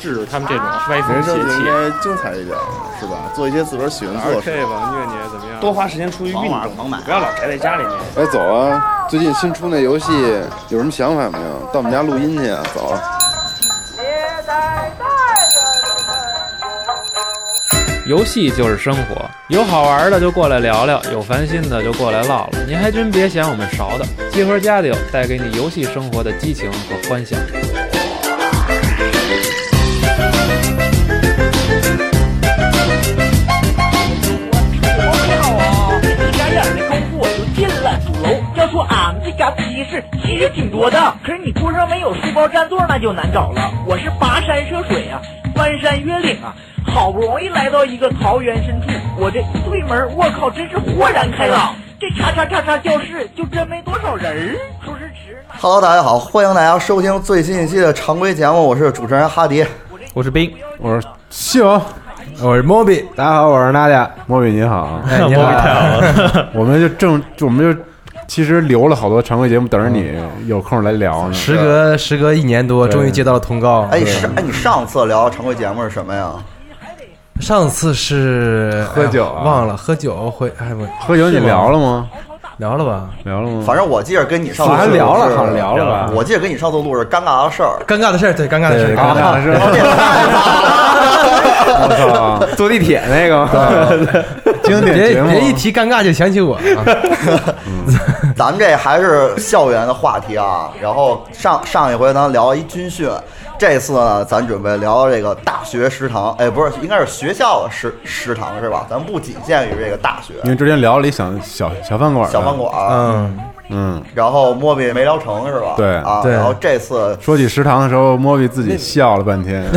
制止他们这种歪风人生邪气。就应该精彩一点，是吧？做一些自个儿喜欢做的事。2K 吧，虐你怎么样？多花时间出去运动，狂买不要老宅在家里面。哎，走啊！最近新出那游戏有什么想法没有？到我们家录音去啊！走啊。游戏就是生活，有好玩的就过来聊聊，有烦心的就过来唠唠。您还真别嫌我们勺的，集合家里有带给你游戏生活的激情和欢笑。多的，可是你桌上没有书包占座那就难找了。我是跋山涉水啊，翻山越岭啊，好不容易来到一个桃源深处，我这一推门，我靠，真是豁然开朗。这叉叉叉叉教室就真没多少人儿，说是迟呢。Hello，大家好，欢迎大家收听最新一期的常规节目，我是主持人哈迪。我是冰，我是西王，我是 Moby，大家好，我是娜姐。莫比你好，哎，你好了，我们就正我们就其实留了好多常规节目等着你有空来聊呢。时隔时隔一年多，终于接到了通告。哎，上哎，你上次聊常规节目是什么呀？上次是喝酒啊哎忘了喝酒会，哎不喝酒你聊了吗？聊了吧？聊了吗？反正我记着跟你上次好像聊了好像聊了吧我记着跟你上次录是尴尬的事儿。尴尬的事儿，对，尴尬的事儿，啊尴尬的事儿。我操，坐地铁那个，经典节目，别别一提尴尬就想起我啊。咱们这还是校园的话题啊。然后上上一回咱聊一军训，这次呢，咱准备聊这个大学食堂。哎，不是，应该是学校的食食堂是吧？咱不仅限于这个大学因为之前聊了一小小小饭馆，小饭，馆。嗯，嗯。然后莫比没聊成是吧？对啊。对然后这次说起食堂的时候，莫比自己笑了半天。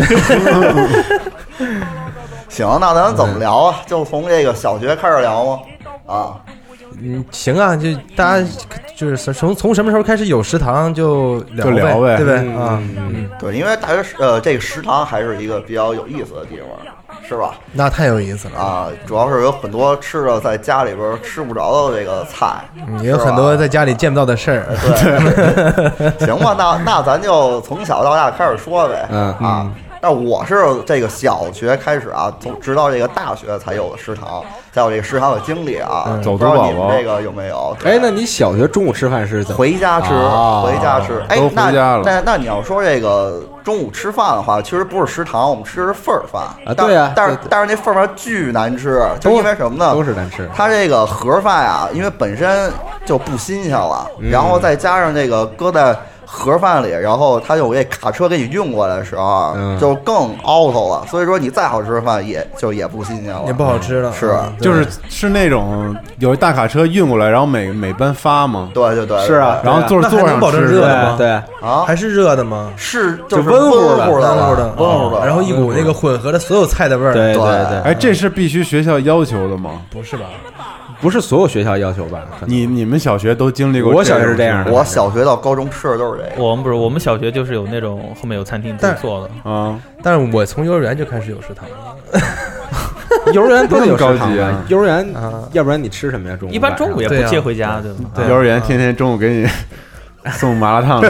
行，那咱怎么聊啊？就从这个小学开始聊吗？啊，嗯，行啊，就大家就是从从什么时候开始有食堂就就聊呗对不对嗯对，因为大学食呃这个食堂还是一个比较有意思的地方，是吧？那太有意思了。啊，主要是有很多吃的在家里边吃不着的这个菜，嗯也有很多在家里见不到的事儿。对，行吧，那那咱就从小到大开始说呗。嗯啊，那我是这个小学开始啊，从直到这个大学才有的食堂，才有这个食堂的经历啊。嗯走不知道读宝宝你们这个有没有？对哎，那你小学中午吃饭是怎么？回家吃，啊回家吃。哎那那那你要说这个中午吃饭的话，其实不是食堂，我们吃的是份儿饭但啊对呀但是但是那份儿饭巨难吃，就因为什么呢？都是难吃。它这个盒饭啊，因为本身就不新鲜了，嗯然后再加上这个搁在盒饭里，然后他有这卡车给你运过来的时候，就更 out 了。所以说你再好吃的饭，也就也不新鲜了，也不好吃了，是。就是是那种有一大卡车运过来，然后每每班发嘛，对对对，是啊然后坐那还座上能保证吃热的吗对，啊，还是热的吗？是就温乎的乎的温乎的，温乎的，然后一股那个混合的所有菜的味儿。对对对，哎，这是必须学校要求的吗？不是吧？不是所有学校要求吧？你你们小学都经历过？我小学是这样的我小学到高中吃的都是这个。我们不是，我们小学就是有那种后面有餐厅自己做的。啊，但是我从幼儿园就开始有食堂了。幼儿园都有食堂级啊？幼儿园啊，要不然你吃什么呀？中午一般中午也不接回家，对吧？对幼儿园天天中午给你 送麻辣烫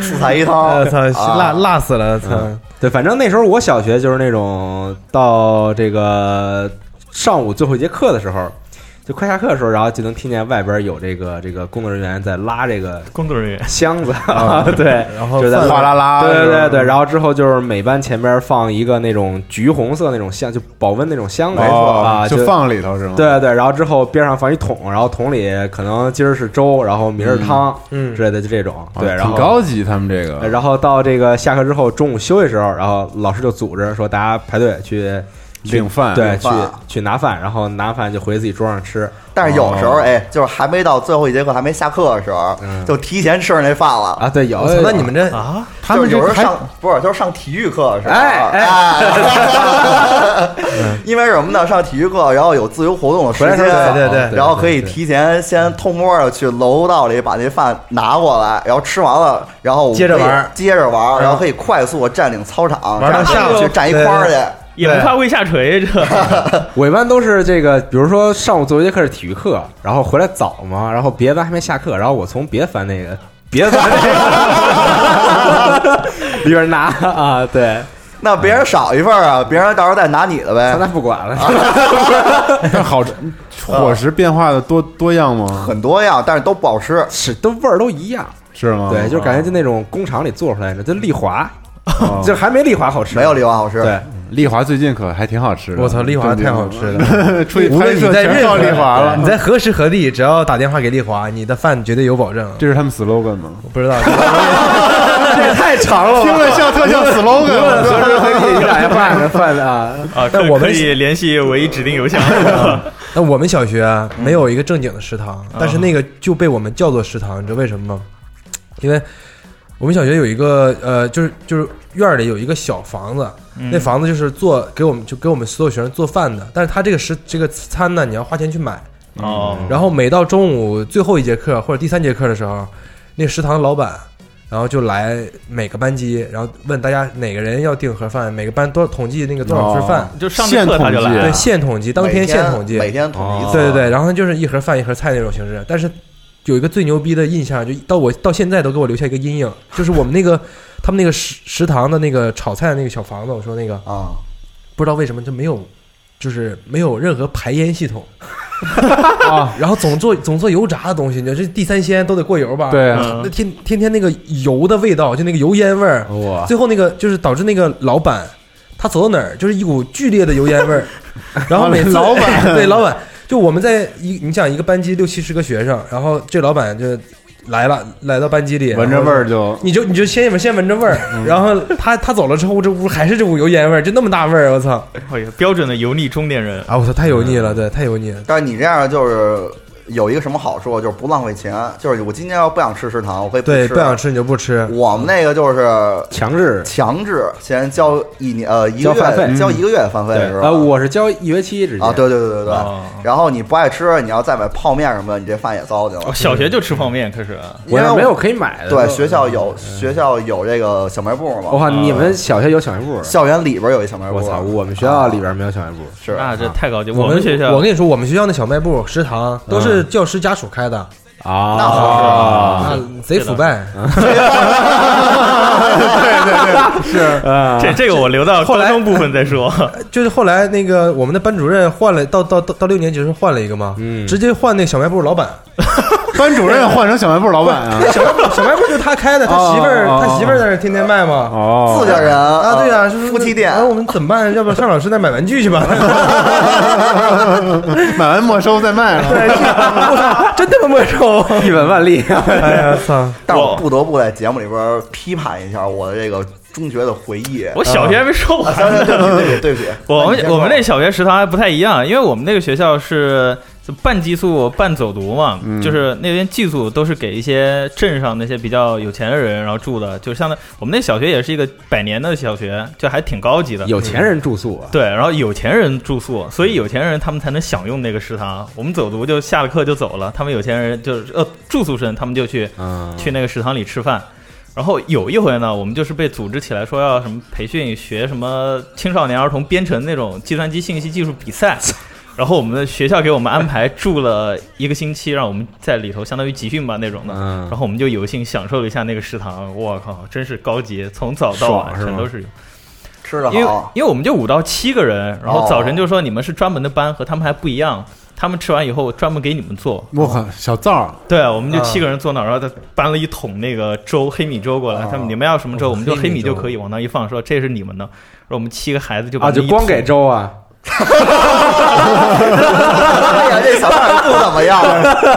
四菜一汤，我操，啊辣辣死了！操，对，反正那时候我小学就是那种到这个上午最后一节课的时候，就快下课的时候，然后就能听见外边有这个这个工作人员在拉这个工作人员箱子，对，然后就在哗啦啦，对对对对，然后之后就是每班前边放一个那种橘红色那种箱，就保温那种箱子哦啊，就放里头是吗？对对，然后之后边上放一桶，然后桶里可能今儿是粥，然后明儿是汤嗯之类的，就这种。啊，对，然后挺后高级，他们这个。然后到这个下课之后，中午休息时候，然后老师就组织说大家排队去领饭，对去去拿饭，然后拿饭就回自己桌上吃。但是有时候哦哎，就是还没到最后一节课，还没下课的时候，嗯就提前吃上那饭了啊，对，有，那你们这啊，他们有时候上不是就是上体育课的时候，哎哎，因为什么呢？上体育课，然后有自由活动的时间，对对对然后可以提前先偷摸的去楼道里把那饭拿过来，然后吃完了，然后接着玩接着玩，然后可以快速地占领操场，玩到下午去站一块儿去。也不怕胃下垂，这 我一般都是这个，比如说上午最后一节课是体育课，然后回来早嘛，然后别的班还没下课，然后我从别的班那个 别的班那个 里边拿啊，对，那别人少一份啊，别人到时候再拿你的呗。那不管了，但好吃，伙食变化的多多样吗？很多样，但是都不好吃。是都味儿都一样，是吗？对，就感觉就那种工厂里做出来的，就丽华，哦就还没丽华好吃，没有丽华好吃。对，丽华最近可还挺好吃的。我操，丽华太好吃了！了，出去无拍摄论你在任全靠丽华何了你。在何时何地，只要打电话给丽华，你的饭绝对有保证。这是他们 slogan 吗？我不知道，这也太长了吧，听着像特像 slogan。何时何地你打电话给饭啊，啊，但我们可可以联系唯一指定邮箱。那我们小学啊没有一个正经的食堂，但是那个就被我们叫做食堂，你知道为什么吗？因为我们小学有一个呃，就是就是院儿里有一个小房子，那房子就是做给我们就给我们所有学生做饭的，但是他这个食这个餐呢，你要花钱去买。哦，然后每到中午最后一节课或者第三节课的时候，那食堂老板，然后就来每个班级，然后问大家哪个人要订盒饭，每个班多少统计那个多少份饭，就上着课他就来现统计对，现统计，当天现统计，每天统计。一次。对对对，然后就是一盒饭一盒菜那种形式。但是有一个最牛逼的印象，就到我到现在都给我留下一个阴影，就是我们那个他们那个食食堂的那个炒菜的那个小房子，我说那个啊，不知道为什么就没有，就是没有任何排烟系统。啊，然后总做总做油炸的东西，你说这地三鲜都得过油吧？对啊。嗯那天天天那个油的味道，就那个油烟味儿，最后那个就是导致那个老板他走到哪儿就是一股剧烈的油烟味儿，然后每次老板。对老板，就我们在一你想一个班级六七十个学生，然后这老板就来了，来到班级里，闻着味儿就你就你就先先闻着味儿，然后他他走了之后，这屋还是这股油烟味儿，就那么大味儿，我操！哎呀，标准的油腻中年人。啊，我操，太油腻了，对，太油腻了。但是你这样就是有一个什么好处，就是不浪费钱。就是我今天要不想吃食堂，我可以对，吃。不想吃你就不吃。我们那个就是强制。强制先交一年呃一个月交一个月的饭费对是，吧？呃，我是交一学期直接啊，对对对对对哦。然后你不爱吃，你要再买泡面什么的，你这饭也糟践了哦，。小学就吃泡面开始。因为我没有可以买的。对学校有学校有这个小卖部嘛，我靠，你们小学有小卖部？校园里边有一小卖部。我操，我们学校里边没有小卖部。是啊这太高级。我们学校，我跟你说，我们学校那小卖部、食堂都是是教师家属开的，啊，那合适啊，贼腐败。啊，这这个我留到后来部分再说。就是后来那个我们的班主任换了，到到到到六年级的时候换了一个嘛，嗯直接换那个小卖部老板。班主任换成小卖部老板啊？小卖部小卖部就是他开的，他媳妇儿他媳妇儿在那儿天天卖嘛。哦，自家人啊，对呀，就是夫妻店我们怎么办？要不要上老师那儿买玩具去吧？买完没收再卖了。我操，真他妈没收！一本万利。哎呀，操！但我不得不在节目里边批判一下我的这个中学的回忆。我小学还没说完。行行，对不起我们我们那小学食堂还不太一样，因为我们那个学校是就半寄宿半走读嘛，嗯就是那边寄宿都是给一些镇上那些比较有钱的人然后住的，就相当我们那小学也是一个百年的小学，就还挺高级的。有钱人住宿啊，对，然后有钱人住宿，所以有钱人他们才能享用那个食堂。我们走读就下了课就走了，他们有钱人就是呃住宿生，他们就去嗯，去那个食堂里吃饭。然后有一回呢，我们就是被组织起来说要什么培训学什么青少年儿童编程那种计算机信息技术比赛。然后我们的学校给我们安排住了一个星期，让我们在里头相当于集训吧那种的。嗯然后我们就有幸享受了一下那个食堂，我靠，真是高级，从早到晚全都是有。吃的因为，因为我们就五到七个人，然后哦早晨就说你们是专门的班，和他们还不一样。他们吃完以后专门给你们做，我靠，小灶儿对，我们就七个人坐那儿，然后他搬了一桶那个粥，黑米粥过来。哦他们你们要什么粥，哦我们就黑黑米就可以往那一放，说这是你们的。然后我们七个孩子就把啊，就光给粥啊，哎呀，这小菜不怎么样，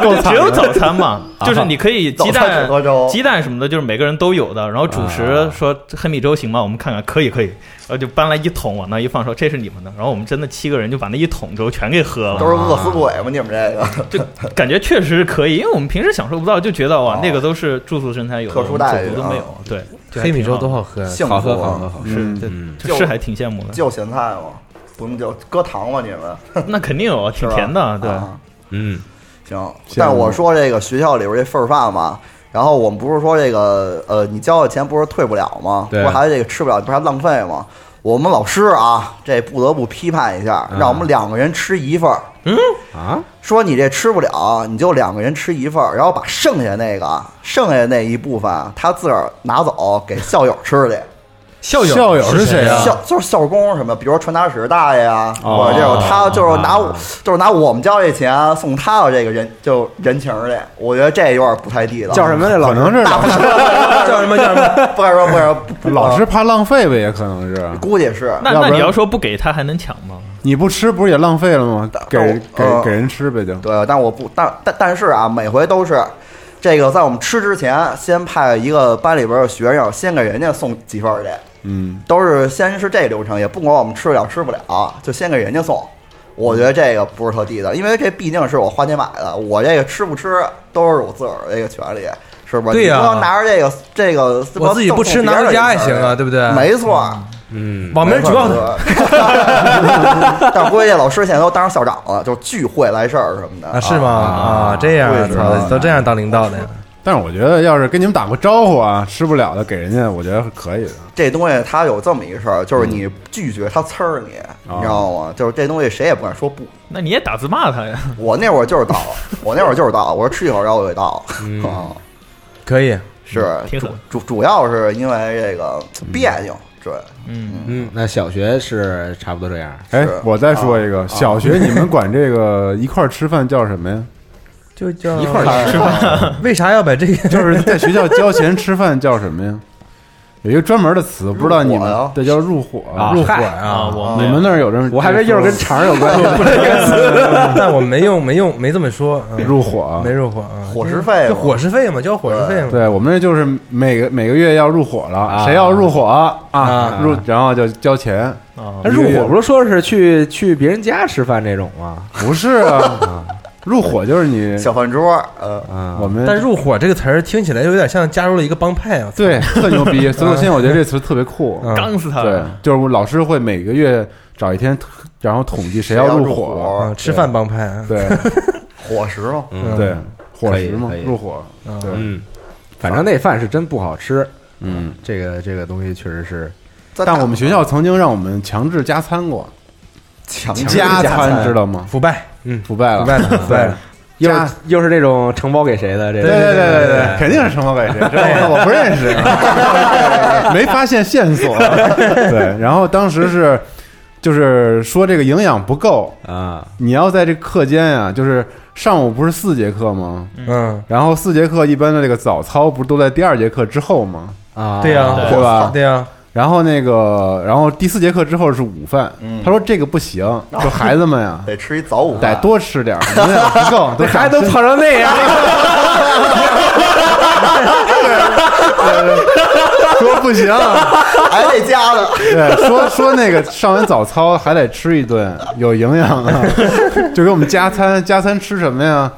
就 只有早餐嘛，就是你可以鸡蛋鸡蛋什么的，就是每个人都有的。然后主食说黑米粥行吗？我们看看，可以可以。然后就搬来一桶往那一放，说这是你们的。然后我们真的七个人就把那一桶粥全给喝了。都是饿死鬼吗？你们这个 就感觉确实是可以，因为我们平时享受不到，就觉得哇哦，那个都是住宿生才有的，特殊待遇都没有。对，黑米粥多好喝好喝好喝好喝。嗯对嗯，这是还挺羡慕的。就咸菜吗？不用叫搁糖吗？你们 那肯定有，挺甜的，对。啊嗯，行，但是我说这个学校里边这份儿饭嘛，然后我们不是说这个呃，你交的钱不是退不了吗？不对是还这个吃不了，不是还浪费吗？我们老师啊，这不得不批判一下，让我们两个人吃一份儿。啊，说你这吃不了，你就两个人吃一份儿，然后把剩下那个剩下那一部分啊他自个儿拿走给校友吃去。校友校友是谁啊校就是校工什么，比如说传达室大爷啊，哦或者这种，他就是拿我就是拿我们交这钱送他的这个人就人情儿去，我觉得这有点不太地道。叫什么这老能是老师叫什么叫什么？不敢说，不敢说，不老师怕浪费呗，也可能是。估计是。那那你要说不给他还能抢吗？你不吃不是也浪费了吗？给给呃给人吃呗就。对，但我不，但但但是啊，每回都是这个，在我们吃之前，先派一个班里边的学生先给人家送几份儿去，嗯，都是先是这流程，也不管我们吃得了吃不了，就先给人家送。我觉得这个不是特地道，因为这毕竟是我花钱买的，我这个吃不吃都是我自个儿这个权利，是不是？对呀你不能拿着这个这个，我自己不吃，拿回家也行啊，对不对？没错。嗯，网名举报他。他。但估计老师现在都当上校长了，就聚会来事儿什么的啊，是吗？啊，这样都这样当领导的呀？但是我觉得要是跟你们打过招呼啊，吃不了的给人家，我觉得是可以的。这东西它有这么一个事儿，就是你拒绝他呲儿你，你知道吗？就是这东西谁也不敢说不。那你也打字骂他呀？我那会儿就是倒，我那会儿就是倒，我说吃一口，然后我就倒。啊，可以，是挺主主主要是因为这个别扭，对，嗯，嗯，那小学是差不多这样。哎，我再说一个，小学你们管这个一块儿吃饭叫什么呀？就叫一块儿吃饭，为啥要把这个？就是在学校交钱吃饭叫什么呀？有一个专门的词，不知道你们入伙呀对叫入伙啊入伙嗨啊，啊？我你们那儿有这么？我还以为一会儿跟肠有关系。不是这个词，但我没用，没用，没这么说。嗯入伙没入伙啊？伙食费就伙食费嘛，交伙食费嘛。对我们这就是每个每个月要入伙了，啊谁要入伙啊啊？入然后就交钱，啊入伙不是说是去去别人家吃饭这种吗？不是啊？入伙就是你 小饭桌，呃，啊，我们但“入伙”这个词儿听起来有点像加入了一个帮派啊。对 特牛逼，所以我现在我觉得这词特别酷。嗯。刚死他。对，就是老师会每个月找一天，然后统计谁要入伙。吃饭帮派啊。对。伙食嘛，嗯。对，伙食嘛，入伙。对，嗯，反正那饭是真不好吃。嗯，这个这个东西确实是。但我们学校曾经让我们强制加餐过，强加餐。知道吗？腐败，嗯腐败了，腐败了，腐败了。又是又是那种承包给谁的？这对对对对对，肯定是承包给谁？这我我不认识，没发现线索。对，然后当时是就是说这个营养不够，啊，你要在这课间呀，就是上午不是四节课吗？嗯，然后四节课一般的这个早操不是都在第二节课之后吗？啊，对呀，对吧对呀，然后那个，然后第四节课之后是午饭。嗯他说这个不行，说孩子们呀，得吃一早午得，多吃点儿，营养不够，都孩子都胖成那样，说不行，还得加的。对，说说那个上完早操还得吃一顿，有营养的，就给我们加餐，加餐吃什么呀？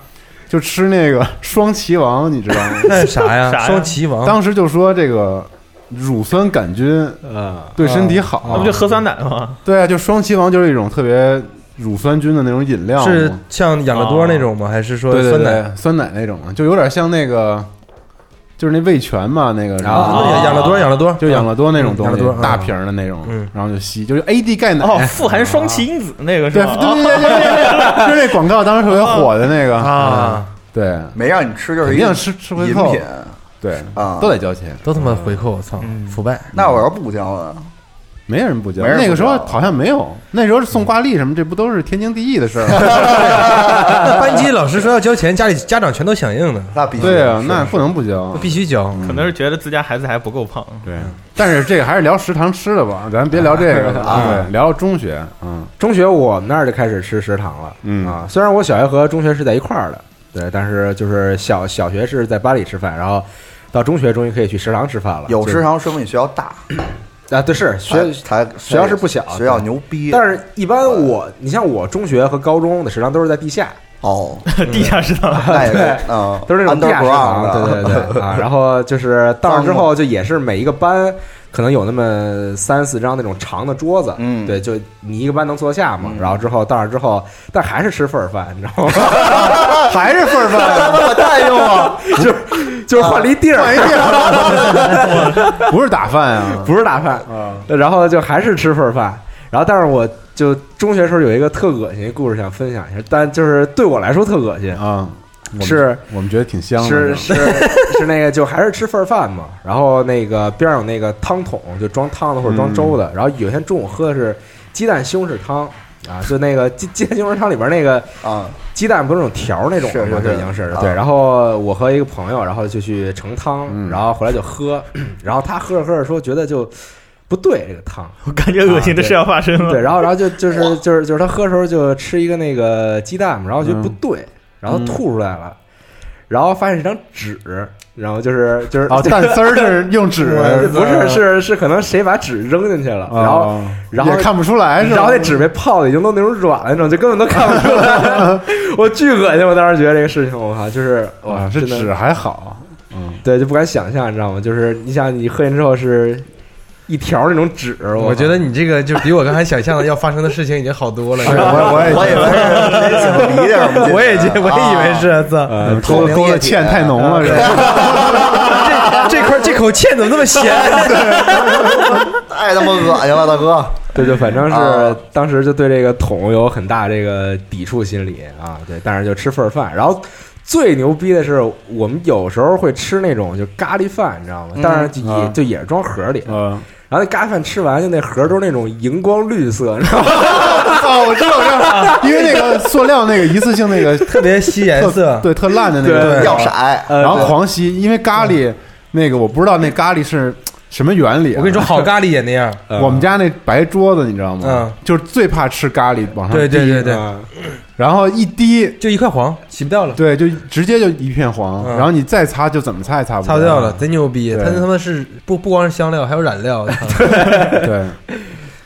就吃那个双岐王，你知道吗？那是啥呀？双岐王。当时就说这个乳酸杆菌嗯，对身体好，那不就喝酸奶吗？对啊，就双歧王就是一种特别乳酸菌的那种饮料，是像养乐多那种吗？还是说酸奶？酸奶那种，就有点像那个，就是那味全嘛，那个然后，养乐多，养乐多，就养乐多那种东西大瓶儿的那种嗯，然后就吸，就是 AD 钙奶，哦，富含双歧因子那个是对吧？对对对对对，就是那广告当时特别火的那个，啊，对，没让你吃，就是一肯定吃吃回扣饮品，对。啊。都得交钱，都他妈回扣，我操，腐败。那我要不交呢？没人不交，那个时候好像没有，那时候送挂历什么，这不都是天经地义的事儿吗？那 班级老师说要交钱，家里家长全都响应的，那必须对啊，那不能不交，必须交。可能是觉得自家孩子还不够胖。对，但是这个还是聊食堂吃的吧，咱别聊这个。了，啊。对，聊中学，嗯。中学我们那儿就开始吃食堂了。嗯。啊，虽然我小学和中学是在一块儿的，对，但是就是小小学是在班里吃饭，然后到中学终于可以去食堂吃饭了。有食堂说明你学校大，啊，对，是学才才学校是不小学校牛逼。但是，一般我，你像我中学和高中的食堂都是在地下，哦，地下食堂，对嗯，都是那种地下食堂，对对对 啊。然后就是到那之后，就也是每一个班可能有那么三四张那种长的桌子，嗯对，就你一个班能坐下嘛。然后之后到那之后，但还是吃份儿饭，你知道吗？还是份儿饭，我太用了，就就是换了一地儿，换一地儿，不是打饭啊，不是打饭，然后就还是吃份儿饭。然后，但是我就中学时候有一个特恶心的故事想分享一下，但就是对我来说特恶心，啊，我是我们觉得挺香的，是是是那个，就还是吃份儿饭嘛。然后那个边上有那个汤桶，就装汤的或者装粥的。然后有一天中午喝的是鸡蛋西红柿汤啊，就那个鸡鸡蛋西红柿汤里边那个啊，鸡蛋不是那种条儿那种吗？就已经是啊对。然后我和一个朋友，然后就去盛汤，嗯然后回来就喝，然后他喝着喝着说觉得就不对这个汤，我感觉恶心的事要发生了。对，然后然后就就是就是就是他喝的时候就吃一个那个鸡蛋嘛，然后觉得不对，然后吐出来了，然后发现是张纸，然后就是就是哦，蛋丝儿是用纸，不是是是可能谁把纸扔进去了，然后哦然后也看不出来是吧？然后那纸被泡的已经都那种软了那种，就根本都看不出来，我巨恶心！我当时觉得这个事情，我靠，就是哇，啊，这纸还好，嗯，对就不敢想象，你知道吗？就是你想你喝进之后是一条那种纸，我觉得你这个就比我刚才想象的要发生的事情已经好多了。是我我也我以为是谁擤鼻涕什么的我也觉我也以为是，操，呃勾勾的芡太浓了，是吧？这这块这口芡怎么那么咸？太他妈恶心了，大哥！对，就反正是啊当时就对这个桶有很大这个抵触心理啊，对，但是就吃份儿饭，然后。最牛逼的是，我们有时候会吃那种就咖喱饭，你知道吗？嗯但是就也、啊就也是装盒里，嗯，然后那咖喱饭吃完，就那盒都是那种荧光绿色，你知道吗？哦，我知道，我知道，因为那个塑料那个一次性那个特别吸颜色，对，特烂的那对个，要色，呃然后对狂吸，因为咖喱那个我不知道那咖喱是什么原理啊。我跟你说，好咖喱也那样。呃 我们家那白桌子你知道吗嗯？就是最怕吃咖喱往上滴，对对对对啊然后一滴，就一块黄，洗不掉了，对，就直接就一片黄，嗯然后你再擦就怎么擦也擦不掉擦不掉了，贼牛逼！对它他妈是不不光是香料，还有染料。操对，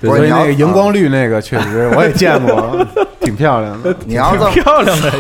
所以那个荧光绿那个确实我也见过，挺漂亮的。你要这么漂亮的。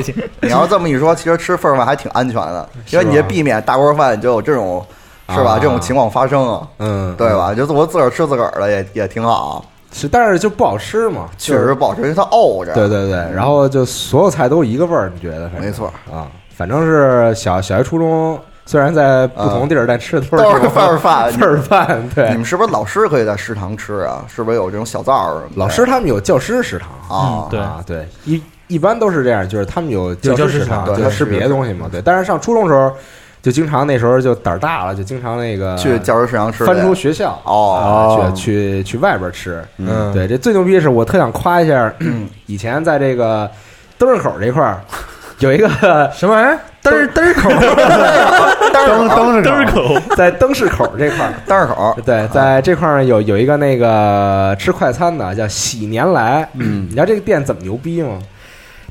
你要这么一说，其实吃份儿饭还挺安全的，因为你避免大锅饭就有这种是吧啊这种情况发生啊，嗯，对吧？就我自个儿吃自个儿的也也挺好，是，但是就不好吃嘛，确实不好吃，因为它沤着。对对对，然后就所有菜都一个味儿，你觉得？反正没错啊，反正是小小学、初中，虽然在不同地儿，但吃的都是都是这种份儿饭 份儿饭。对你，们是不是老师可以在食堂吃啊？是不是有这种小灶儿什么的？老师他们有教师食堂啊，对啊，对，一一般都是这样，就是他们有教教师食堂，对就吃别的东西嘛。对，但是上初中时候，就经常那时候就胆儿大了，就经常那个去教师食堂吃翻出学校哦。啊，去去去外边吃。嗯，对，这最牛逼的是，我特想夸一下，以前在这个灯市口这块儿 有一个什么玩意儿？灯灯口，灯灯是灯儿口，在灯市口这块儿，单儿口。对，在这块儿有有一个那个吃快餐的叫喜年来，嗯，你知道这个店怎么牛逼吗？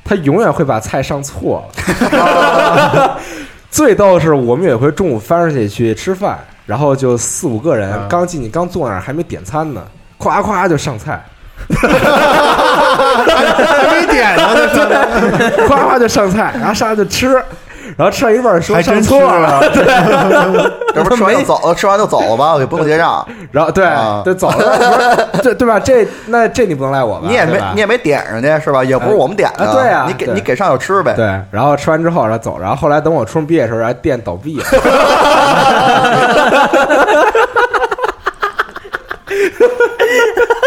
他永远会把菜上错。了。最逗的是，我们有一回中午翻出去去吃饭，然后就四五个人刚进去，刚坐那儿还没点餐呢，咵咵就上菜，还没点呢，这 咵咵就上菜，然后上来就吃，然后吃到一半说还真上错了，这不吃完就走了，吃完就走了吧，也不用结账，然后对啊对走了，不是这对吧？这那这你不能赖我吧？你也没你也没点上去是吧？也不是我们点的，啊对啊你给你给上就吃呗。对，然后吃完之后，然后走，然后后来等我初中毕业的时候，然后店倒闭了。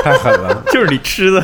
太狠了。就是你吃的。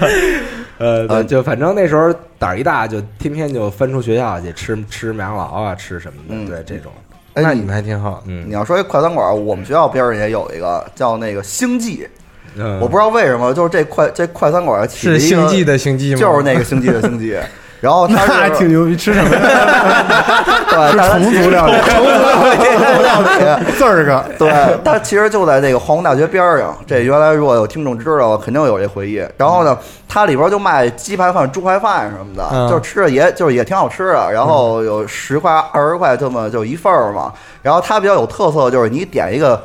呃，对就反正那时候胆儿一大，就天天就翻出学校去吃吃麦当劳啊，吃什么的，嗯对这种，哎，那你们还挺好。嗯你要说一快餐馆，我们学校边上也有一个叫那个星际，嗯，我不知道为什么，就是这快这快餐馆起了一个是星际的星际吗？就是那个星际的星际。然后那它还是挺牛逼，吃什么呀？对，但是它重其实组料理，重组料理。字儿个。对，它其实就在这个黄洪大学边儿上。这原来如果有听众知道，肯定有这回忆。然后呢，它里边就卖鸡排饭、猪排饭什么的，嗯就是吃着也就是也挺好吃的。然后有十块、二十块这么就一份儿嘛。然后它比较有特色，就是你点一个。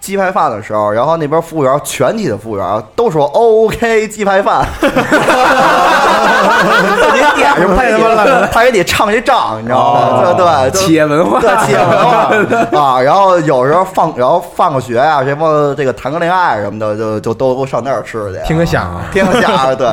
鸡排饭的时候，然后那边服务员全体的服务员都说 OK 鸡排饭，你点什么他给你他给你唱一仗，你知道吗？对对，就企业文化，对企业文化。啊，然后有时候放，然后放个学啊，什么这个谈个恋爱什么的，就就都上那儿吃去，听个响啊！听个响，对，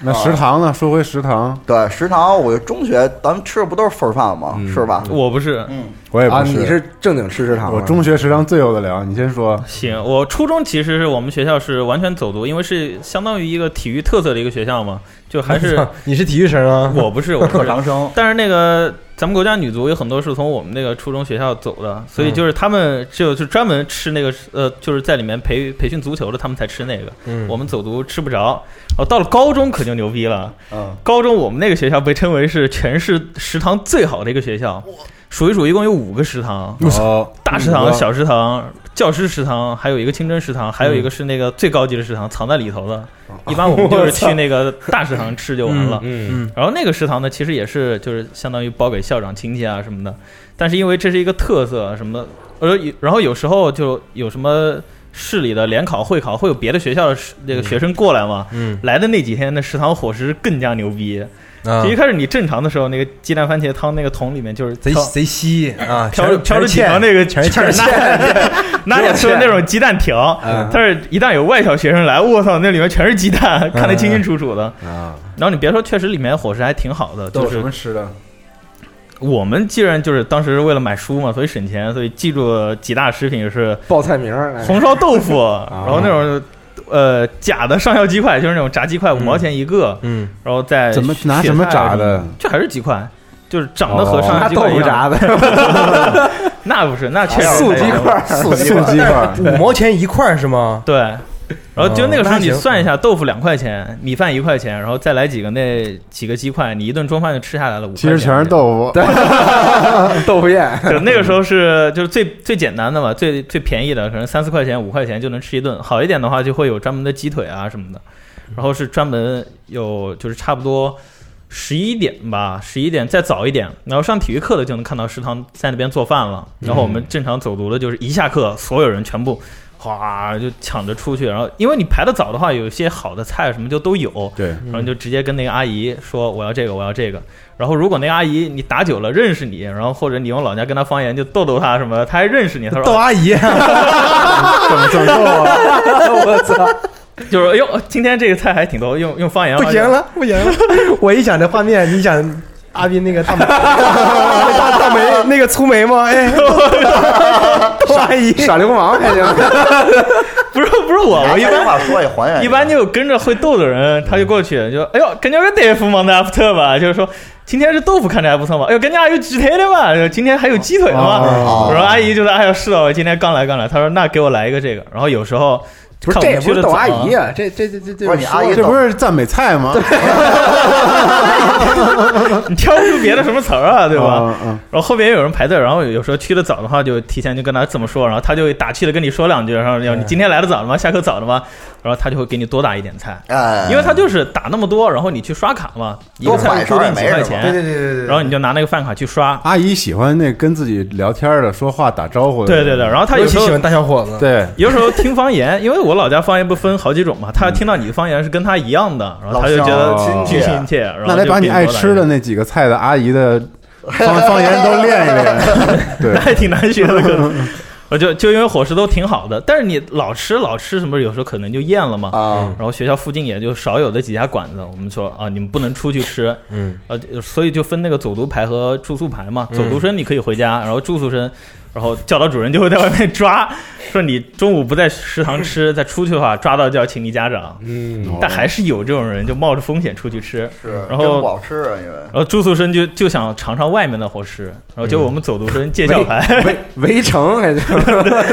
那食堂呢？说回食堂，对，食堂，我中学咱们吃的不都是份儿饭吗？是吧？我不是，嗯，啊，我也不是你是正经吃食堂啊，我中学食堂最有的聊，你先说。行，我初中其实是我们学校是完全走读，因为是相当于一个体育特色的一个学校嘛，就还是 你是体育生啊？我不是，我不是 特长生，但是那个咱们国家女足有很多是从我们那个初中学校走的，所以就是他们只有就专门吃那个呃，就是在里面培培训足球的，他们才吃那个。嗯我们走读吃不着。哦，到了高中可就牛逼了。嗯，高中我们那个学校被称为是全市食堂最好的一个学校，数一数一共有五个食堂，哦，大食堂、小食堂、教师食堂，还有一个清真食堂，还有一个是那个最高级的食堂，藏在里头的。一般我们就是去那个大食堂吃就完了。嗯然后那个食堂呢，其实也是就是相当于包给校长亲戚啊什么的，但是因为这是一个特色什么，呃，然后有时候就有什么市里的联考、会考，会有别的学校的那个学生过来嘛。嗯来的那几天，那食堂伙食更加牛逼。一开始你正常的时候，那个鸡蛋番茄汤那个桶里面就是贼贼稀啊，飘着全是挑着几条那个全是全是拿点说那种鸡蛋条，嗯。但是一旦有外校学生来，我操，那里面全是鸡蛋，看得清清楚楚的。啊，然后你别说，确实里面伙食还挺好的，都是什就是么吃的？我们既然就是当时为了买书嘛，所以省钱，所以记住几大食品是报菜名红烧豆腐，然后那种呃假的上校鸡块，就是那种炸鸡块，五毛钱一个，嗯，然后再怎么拿什么炸的？这还是鸡块，就是长得和上校鸡块一样。腐炸的，那不是，那确实素鸡块儿，素鸡块，五毛钱一块是吗？对，然后就那个时候你算一下，豆腐两块钱，米饭一块钱，然后再来几个那几个鸡块，你一顿中饭就吃下来了五块。其实全是豆腐。豆腐宴，就那个时候是就是最最简单的嘛，最最便宜的，可能三四块钱、五块钱就能吃一顿。好一点的话，就会有专门的鸡腿啊什么的，然后是专门有就是差不多十一点吧，十一点再早一点，然后上体育课的就能看到食堂在那边做饭了。然后我们正常走读的，就是一下课，所有人全部。哗，就抢着出去，然后因为你排的早的话，有一些好的菜什么就都有，对，然后你就直接跟那个阿姨说我要这个，我要这个。然后如果那个阿姨你打久了认识你，然后或者你用老家跟她方言就逗逗她什么，她还认识你，她说逗阿姨，怎么怎么逗啊？我操！就是哎呦，今天这个菜还挺多，用用方言不行了，不行了！我一想这画面，你想阿斌那个大眉，大大眉那个粗眉毛，哎，傻阿姨，耍流氓还行，不是不是我，我一般话说也还原一般就跟着会逗的人，他就过去就哎呦，跟家个大夫忙的还不错吧？就是说今天是豆腐看着还不错嘛，哎呦，跟家有鸡腿的嘛，今天还有鸡腿的嘛我说阿姨就说哎呀是的，我今天刚来刚来。她说那给我来一个这个，然后有时候不是看我们这也不是逗阿姨啊，这这这这这不是你阿姨这不是赞美菜吗？你挑不出别的什么词儿啊，对吧？嗯嗯，然后后边有人排队，然后有时候去的早的话，就提前就跟他这么说，然后他就会打气的跟你说两句，然后要你今天来的早了吗？下课早了吗？然后他就会给你多打一点菜，哎，因为他就是打那么多，然后你去刷卡嘛，一个菜固定几块点儿也没什么对对钱，对对对，然后你就拿那个饭卡去刷。阿姨喜欢那跟自己聊天的、说话打招呼的。对对对，然后他有时候尤其喜欢大小伙子，对，有时候听方言，因为我老家方言不分好几种嘛，他听到你的方言是跟他一样的，然后他就觉得亲切，然后那得把你爱吃的那几个菜的阿姨的方方言都练一练。对那，还挺难学的，可能。我就就因为伙食都挺好的，但是你老吃老吃什么，有时候可能就厌了嘛。啊，然后学校附近也就少有的几家馆子，我们说啊，你们不能出去吃，嗯，呃，所以就分那个走读排和住宿排嘛。走读生你可以回家，然后住宿生，然后教导主任就会在外面抓，说你中午不在食堂吃，再出去的话，抓到就要请你家长。嗯，但还是有这种人就冒着风险出去吃，是，然后不好吃啊，因为。然后住宿生就就想尝尝外面的伙食，然后就我们走读生借教牌。围 围城还是？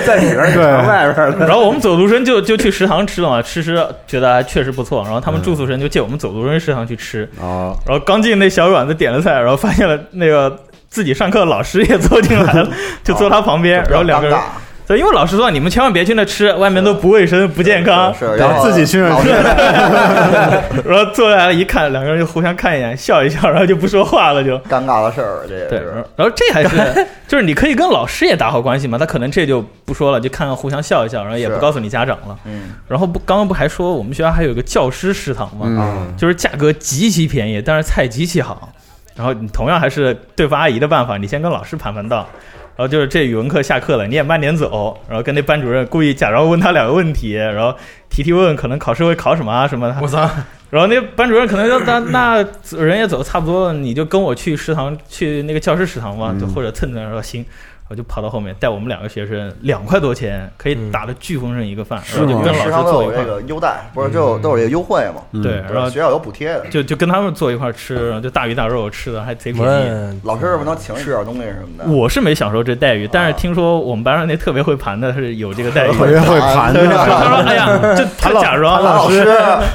在里边儿，对外边然后我们走读生就就去食堂吃了嘛，吃吃觉得还确实不错。然后他们住宿生就借我们走读生食堂去吃，哦，然后刚进那小馆子点了菜，然后发现了那个自己上课的老师也坐进来了，就坐他旁边，然后两个人对，因为老师说你们千万别去那吃，外面都不卫生、不健康。是，然后自己去那吃 然后坐下来一看，两个人就互相看一眼，笑一笑，然后就不说话了，就。尴尬的事儿，这也对，然后这还是就是你可以跟老师也打好关系嘛，他可能这就不说了，就看看互相笑一笑，然后也不告诉你家长了。嗯然后不刚刚不还说我们学校还有一个教师食堂嘛？嗯，就是价格极其便宜，但是菜极其好。然后你同样还是对付阿姨的办法，你先跟老师盘盘道。然后就是这语文课下课了，你也慢点走，然后跟那班主任故意假装问他两个问题，然后提提问问，可能考试会考什么啊什么的。我操，然后那班主任可能就那那人也走的差不多了，你就跟我去食堂去那个教师食堂吧，嗯就或者蹭蹭说行。我就跑到后面带我们两个学生两块多钱可以打的巨丰盛一个饭，是吗然后就跟老师坐一块这个优待，不是就都有这个优惠嘛？嗯对，然后学校有补贴的。就就跟他们坐一块儿吃，然后就大鱼大肉吃的还贼便宜。老师是不是能请你吃点东西什么的？我是没享受这待遇，但是听说我们班上那特别会盘的是有这个待遇。特别会盘他，说：“ 哎呀，就他 假装潘老师，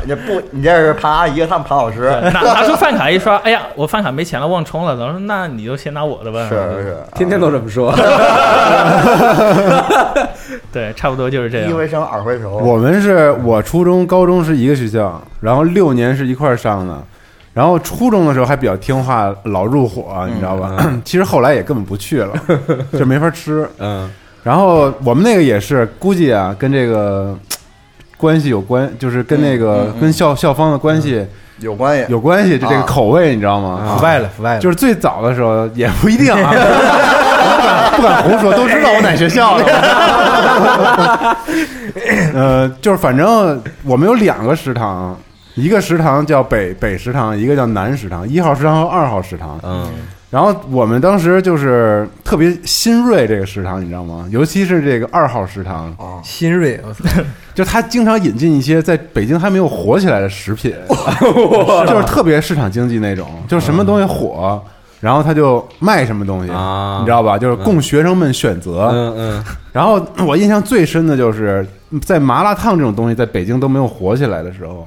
你不，你这是盘阿姨，他们盘老师。拿拿出饭卡一刷，哎呀，我饭卡没钱了，忘充了。老师说：那你就先拿我的吧。是是，天天都这么说。对，差不多就是这样。一回生二回熟。我们是我初中、高中是一个学校，然后六年是一块儿上的，然后初中的时候还比较听话，老入伙，你知道吧？其实后来也根本不去了，就没法吃。嗯，然后我们那个也是，估计啊跟这个关系有关，就是跟那个、嗯嗯嗯跟校校方的关系有关系，有关系，就这个啊口味，你知道吗？腐败了，腐败了，就是最早的时候也不一定啊，不敢胡说，都知道我哪学校的。呃，就是反正我们有两个食堂，一个食堂叫北北食堂，一个叫南食堂，一号食堂和二号食堂。嗯，然后我们当时就是特别新锐这个食堂，你知道吗？尤其是这个二号食堂，啊，新锐，就他经常引进一些在北京还没有火起来的食品，就是特别市场经济那种，就是什么东西火，然后他就卖什么东西，啊你知道吧？就是供学生们选择。嗯嗯然后我印象最深的就是在麻辣烫这种东西在北京都没有火起来的时候，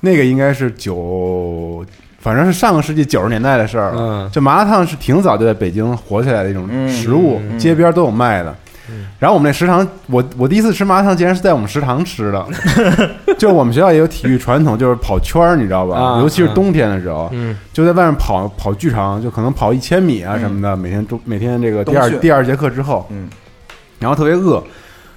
那个应该是九，反正是上个世纪九十年代的事儿了。嗯就麻辣烫是挺早就在北京火起来的一种嗯食物，嗯街边都有卖的。然后我们那食堂，我我第一次吃麻辣烫竟然是在我们食堂吃的，就是我们学校也有体育传统，就是跑圈儿，你知道吧？啊尤其是冬天的时候，嗯就在外面跑跑巨长，就可能跑一千米啊什么的。每天中每天这个第二第二节课之后，嗯，然后特别饿，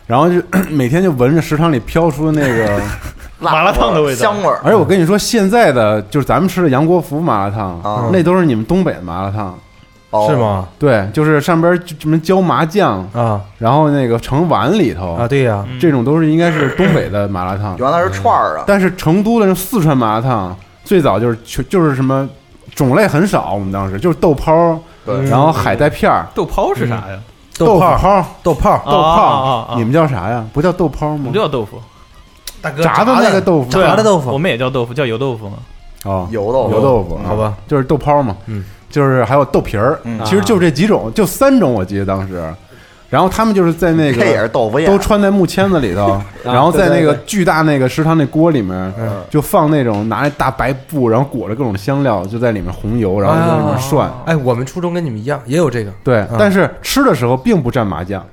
然后就 每天就闻着食堂里飘出的那个，麻辣烫的味道香味儿。而且我跟你说，现在的就是咱们吃的杨国福麻辣烫，啊那都是你们东北的麻辣烫。哦是？吗？对，就是上边就什么椒麻酱，啊然后那个盛碗里头啊，对呀，这种都是应该是东北的麻辣烫。原来是串儿啊，但是成都的那四川麻辣烫最早就是全就是什么种类很少，我们当时就是豆泡，对然后海带片儿、豆泡是啥呀？豆腐泡泡、豆泡，豆啊啊泡啊，啊你们叫啥呀？不叫豆泡吗我们？叫豆腐，大哥炸的那个豆腐炸的豆腐我们也叫豆腐，叫油豆腐嘛。哦，油豆腐油豆腐，好吧，就是豆泡嘛，嗯，就是还有豆皮儿，嗯。其实就这几种，就三种，我记得当时。然后他们就是在那这也是个豆腐宴，都穿在木签子里头，然后在那个巨大那个食堂那锅里面，就放那种拿一大白布，然后裹着各种香料，就在里面红油，然后在里面涮。哎，我们初中跟你们一样，也有这个，对啊，但是吃的时候并不蘸麻酱，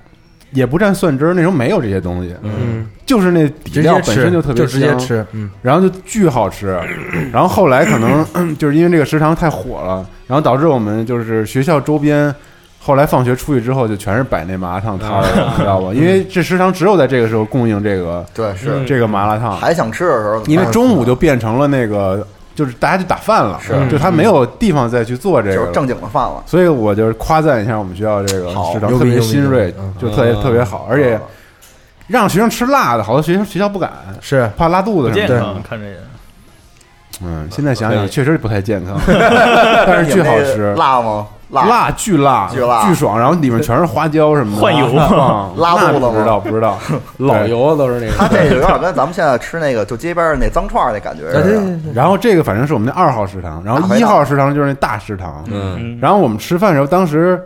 也不蘸蒜汁儿，那时候没有这些东西，嗯，就是那底料本身就特别就直接香，吃，嗯，然后就巨好吃。然后后来可能就是因为这个食堂太火了，然后导致我们就是学校周边。后来放学出去之后，就全是摆那麻辣烫摊儿，你知道吧？因为这食堂只有在这个时候供应这个对是。这个麻辣烫，还想吃的时候，因为中午就变成了那个，就是大家就打饭了，是。就他没有地方再去做这个了，就是正经的饭了。所以我就是夸赞一下我们学校这个好。食堂特别新锐就特别嗯。特别好，而且让学生吃辣的，好多学生学校不敢，是。怕拉肚子什么的。健康，看着也。嗯，现在想想确实不太健康，但是巨好吃，辣吗？辣。辣巨辣，巨辣。巨爽，然后里面全是花椒什么的，换油。啊 拉肚子吗不知道不知道，老油都是那个它个。这个有点跟咱们现在吃那个就街边儿那脏串儿那感觉啊，对对似的。对，然后这个反正是我们那二号食堂，然后一号食堂就是那大食堂，嗯。嗯，然后我们吃饭的时候，当时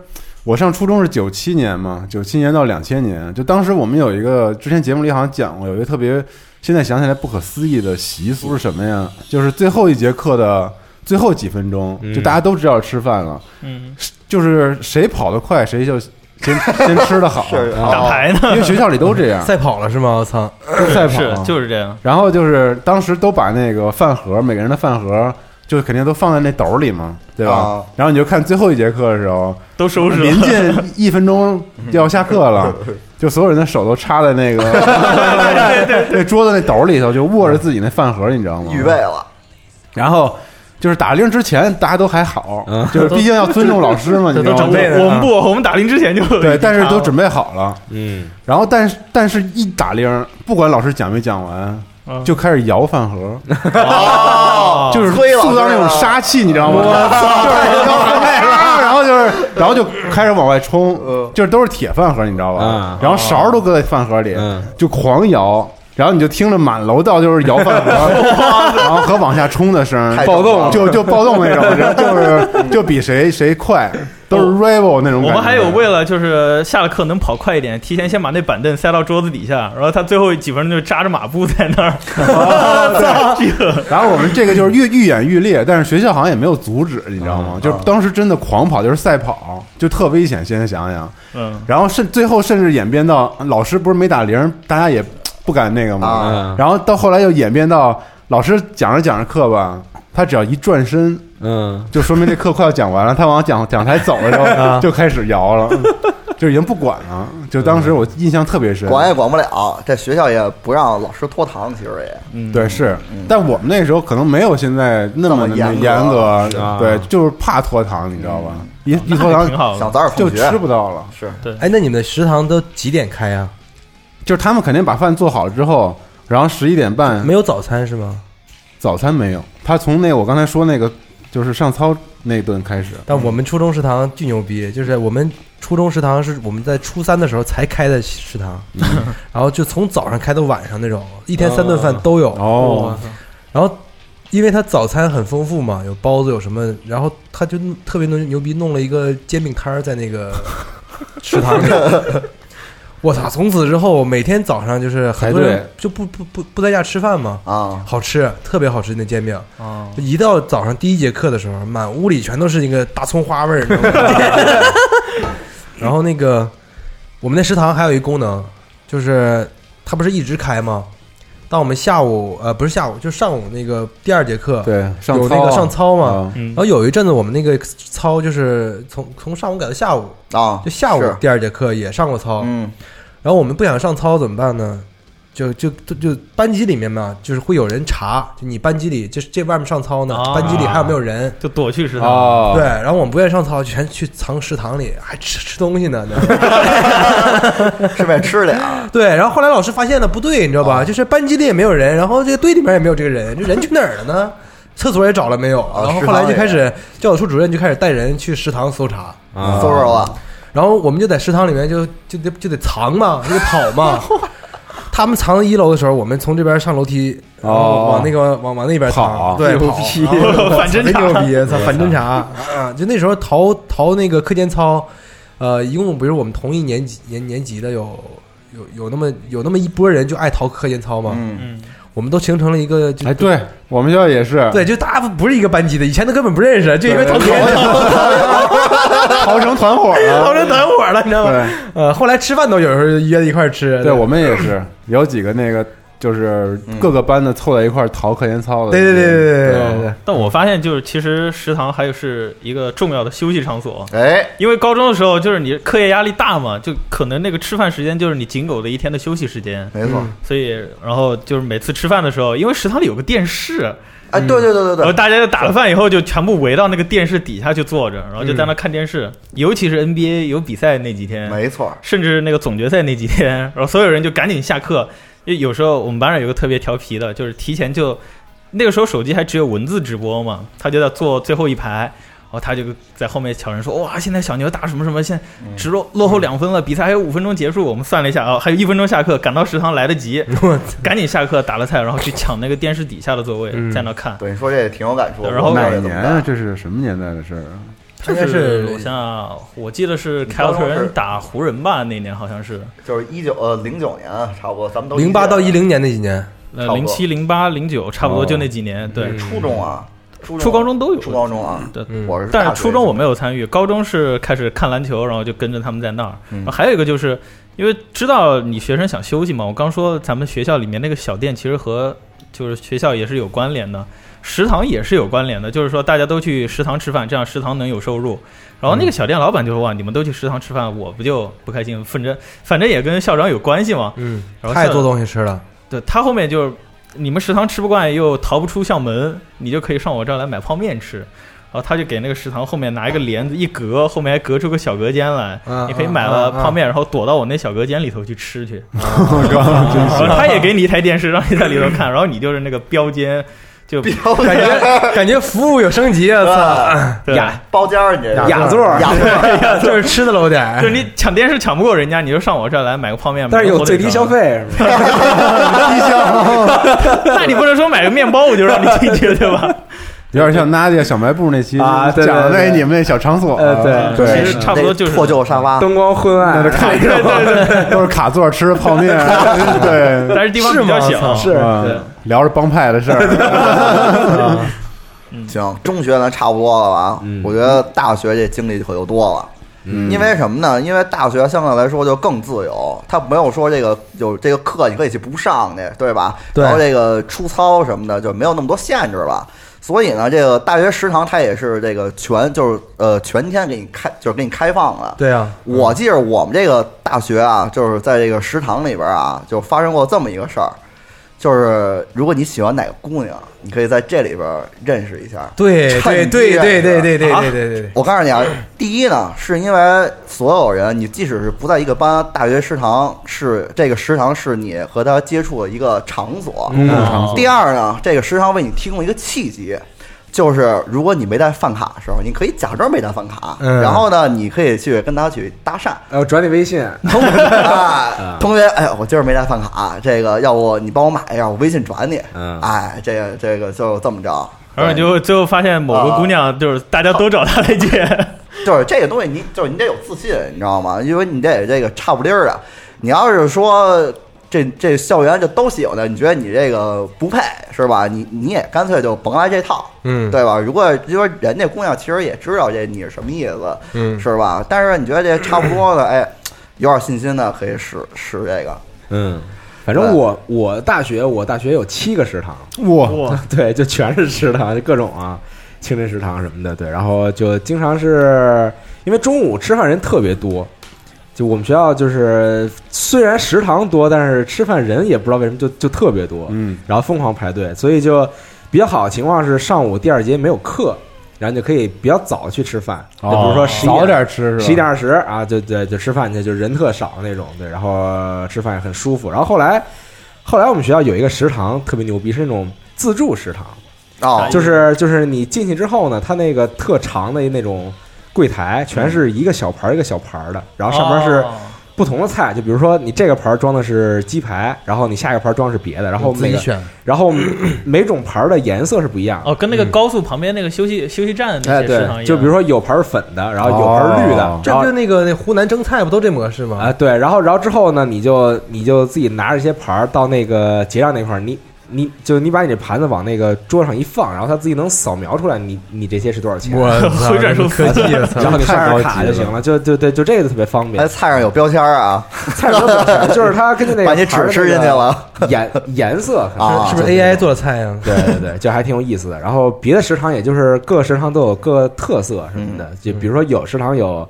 我上初中是九七年嘛，九七年到两千年，就当时我们有一个之前节目里好像讲过，有一个特别现在想起来不可思议的习俗是什么呀？就是最后一节课的最后几分钟，嗯就大家都知道吃饭了，嗯，就是谁跑得快谁就 先先吃的好，是啊打牌呢，因为学校里都这样，赛跑了是吗？我操，赛跑是就是这样。然后就是当时都把那个饭盒，每个人的饭盒。就肯定都放在那斗里嘛，对吧？啊然后你就看最后一节课的时候，都收拾了。临近一分钟 就要下课了，就所有人的手都插在那个 那桌子那斗里头，就握着自己那饭盒，你知道吗？预备了，然后就是打铃之前大家都还好嗯，就是毕竟要尊重老师嘛，你知道吗？我们不，我们打铃之前就对，但是都准备好了。嗯，然后，但是但是一打铃，不管老师讲没讲完，嗯。就开始摇饭盒，哦。就是塑造那种啊杀气，你知道吗？就是然后就是，然后就开始往外冲，就是都是铁饭盒，你知道吧？嗯？然后勺都搁在饭盒里嗯，就狂摇。然后你就听着满楼道就是摇饭盒，然后和往下冲的声，太暴动就就暴动那种，然后就是就比谁谁快，都是 rival 那种感觉。我们还有为了就是下了课能跑快一点，提前先把那板凳塞到桌子底下，然后他最后几分钟就扎着马步在那儿。然后我们这个就是愈愈演愈烈，但是学校好像也没有阻止，你知道吗？就是当时真的狂跑，就是赛跑，就特危险。现在想想，嗯，然后甚最后甚至演变到老师不是没打铃，大家也不敢那个嘛。啊。然后到后来又演变到老师讲着讲着课吧，他只要一转身，嗯，就说明这课快要讲完了，他往讲讲台走的时候 就开始摇了，就已经不管了。就当时我印象特别深。管也管不了，这学校也不让老师拖堂，其实也。嗯。对，是，但我们那时候可能没有现在那么严格。严格。啊，对，就是怕拖堂，你知道吧？一一拖堂。想早点就放学。吃不到了。是。对。哎，那你们的食堂都几点开呀？就是他们肯定把饭做好了之后，然后十一点半没有早餐是吗？早餐没有，他从那我刚才说那个就是上操那顿开始，但我们初中食堂巨牛逼，就是我们初中食堂是我们在初三的时候才开的食堂，然后就从早上开到晚上那种，一天三顿饭都有。哦，然后因为他早餐很丰富嘛，有包子有什么，然后他就特别牛牛逼，弄了一个煎饼摊儿在那个食堂里。我操！从此之后，每天早上就是很多人就不不不不在家吃饭嘛，啊，好吃，特别好吃那煎饼。啊，一到早上第一节课的时候，满屋里全都是那个大葱花味儿？然后那个我们那食堂还有一功能，就是它不是一直开吗？当我们下午呃不是下午，就上午那个第二节课，对，上操啊有那个上操嘛。然后有一阵子我们那个操就是从从上午改到下午，啊，就下午第二节课也上过操。嗯然后我们不想上操怎么办呢？就就就就班级里面嘛，就是会有人查，就你班级里就是这外面上操呢，啊班级里还有没有人？就躲去食堂。哦，对，然后我们不愿意上操，全去藏食堂里，还吃吃东西呢。顺便吃俩，对，然后后来老师发现了不对，你知道吧？就是班级里也没有人，然后这个队里面也没有这个人，这人去哪儿了呢？厕所也找了没有，啊然后后来就开始教导处主任就开始带人去食堂搜查，啊搜着了，然后我们就在食堂里面就就得就得藏嘛，就得跑嘛。他们藏在一楼的时候，我们从这边上楼梯，然后往那个往往那边藏，跑对，逼 反侦查。贼牛逼，操，反侦查。啊！就那时候逃逃那个课间操，呃，一共比如我们同一年级年年级的有有有那么有那么一波人就爱逃课间操嘛，嗯，嗯，我们都形成了一个哎，对我们学校也是，对，就大家不是一个班级的，以前都根本不认识，就因为逃课 逃成团伙了逃成团伙了你知道吗呃后来吃饭都有时候约在一块吃对我们也是 有几个那个就是各个班的凑在一块逃课间操的对对对对对对。但我发现就是其实食堂还有是一个重要的休息场所哎。因为高中的时候就是你课业压力大嘛就可能那个吃饭时间就是你仅有的一天的休息时间。没错。所以然后就是每次吃饭的时候因为食堂里有个电视哎，对对对对对，然后大家就打了饭以后就全部围到那个电视底下去坐着，然后就在那看电视，尤其是 NBA 有比赛那几天，没错，甚至那个总决赛那几天，然后所有人就赶紧下课。因为有时候我们班上有个特别调皮的，就是提前就那个时候手机还只有文字直播嘛，他就在坐最后一排，然后他就在后面悄声说：“哇，现在小牛打什么什么，现在只落落后两分了，比赛还有五分钟结束。”我们算了一下啊，还有一分钟下课，赶到食堂来得及，赶紧下课打了菜，然后去抢那个电视底下的座位，嗯在那看。对，你说这也挺有感触。然后哪年啊？这是什么年代的事儿啊？应该是我想想，我记得是凯尔特人打湖人吧，那年好像是就是一九呃零九年差不多，咱们都零八到一零零年那几年，呃零七零八零九，差不多就那几年。对，初中啊，初初高中都有初高中啊，对。嗯我是但是初中我没有参与，高中是开始看篮球，然后就跟着他们在那儿。嗯然后还有一个就是因为知道你学生想休息嘛，我刚说咱们学校里面那个小店其实和就是学校也是有关联的，食堂也是有关联的，就是说大家都去食堂吃饭，这样食堂能有收入。然后那个小店老板就说哇，你们都去食堂吃饭，我不就不开心？反正反正也跟校长有关系嘛。嗯，然后校太多东西吃了，对他后面就是你们食堂吃不惯又逃不出校门，你就可以上我这儿来买泡面吃。然后他就给那个食堂后面拿一个帘子一隔，后面还隔出个小隔间来，啊你可以买了泡面，然后躲到我那小隔间里头去吃去。他也给你一台电视，让你在里头看，然后你就是那个标间，就感觉感觉服务有升级啊！操，对。雅包间儿你这雅座儿。雅座儿。就是吃的喽就点是。你抢电视抢不过人家，你就上我这儿来买个泡面，但是有最低消。费 低消？那你不能说买个面包我就让你进去，对吧？有点像 Nadia 小卖部那期啊对对讲的那你们那小场所，呃对。啊其对。实差不多就是破旧沙发，灯光昏暗，对对对 都是卡座吃泡面，对，但是地方比较小，是聊着帮派的事儿，行，中学咱差不多了吧？嗯我觉得大学这经历可就多了。嗯因为什么呢？因为大学相对来说就更自由，他没有说这个有这个课你可以去不上去，对吧？对然后这个出操什么的就没有那么多限制了。所以呢，这个大学食堂它也是这个全就是呃全天给你开，就是给你开放了。对啊，我记着我们这个大学啊，就是在这个食堂里边啊，就发生过这么一个事儿，就是如果你喜欢哪个姑娘，你可以在这里边认识一下。对趁对对机对对对对啊对对对。对，我告诉你啊，第一呢，是因为所有人，你即使是不在一个班，大学食堂是这个食堂是你和他接触的一个场所。第二呢，这个食堂为你提供一个契机，就是如果你没带饭卡的时候，你可以假装没带饭卡，嗯然后呢，你可以去跟他去搭讪。呃，转你微信，同学，哎同学，哎，我今儿没带饭卡，这个要不你帮我买一下，我微信转你。嗯哎，这个这个就这么着。然后你就最后发现某个姑娘就是大家都找她来借，就是这个东西你，就是你得有自信，你知道吗？因为你得这个差不离儿的。你要是说这这校园就都喜欢的，你觉得你这个不配是吧？你你也干脆就甭来这套，嗯对吧？如果因为人家姑娘其实也知道这你是什么意思，嗯是吧？但是你觉得这差不多的，哎，有点信心的可以试试这个。嗯，反正我我大学我大学有七个食堂，哇，对，就全是食堂，就各种啊，清真食堂什么的，对，然后就经常是因为中午吃饭人特别多，就我们学校就是虽然食堂多，但是吃饭人也不知道为什么就就特别多，嗯，然后疯狂排队，所以就比较好的情况是上午第二节没有课，然后就可以比较早去吃饭，就比如说十一早点吃是吧？十一点二十啊，就对，就吃饭去，就人特少那种，对，然后吃饭也很舒服。然后后来，后来我们学校有一个食堂特别牛逼，是那种自助食堂，哦，就是就是你进去之后呢，它那个特长的那种柜台，全是一个小盘儿一个小盘儿的，然后上面是哦。不同的菜，就比如说你这个盘儿装的是鸡排，然后你下一个盘儿装的是别的，然后每个自己选，然后每种盘儿的颜色是不一样的。哦，跟那个高速旁边那个休息休息站那哎，对些食堂一，样，就比如说有盘儿粉的，然后有盘儿绿的哦，这然后不就那个那湖南蒸菜不都这模式吗？啊，对，然后然后之后呢，你就你就自己拿着一些盘儿到那个结账那块儿，你你就你把你这盘子往那个桌上一放，然后它自己能扫描出来你你这些是多少钱，回转寿司科技，然后你刷太高级点卡就行了，就就对，就这个特别方还便。菜上有标签啊，菜上有标签就是它根据那个 把你纸吃进去了颜颜色啊是不是 AI 做的菜呀？对对对，就还挺有意思的。然后别的食堂也就是各个食堂都有各特色什么的，就比如说有食堂有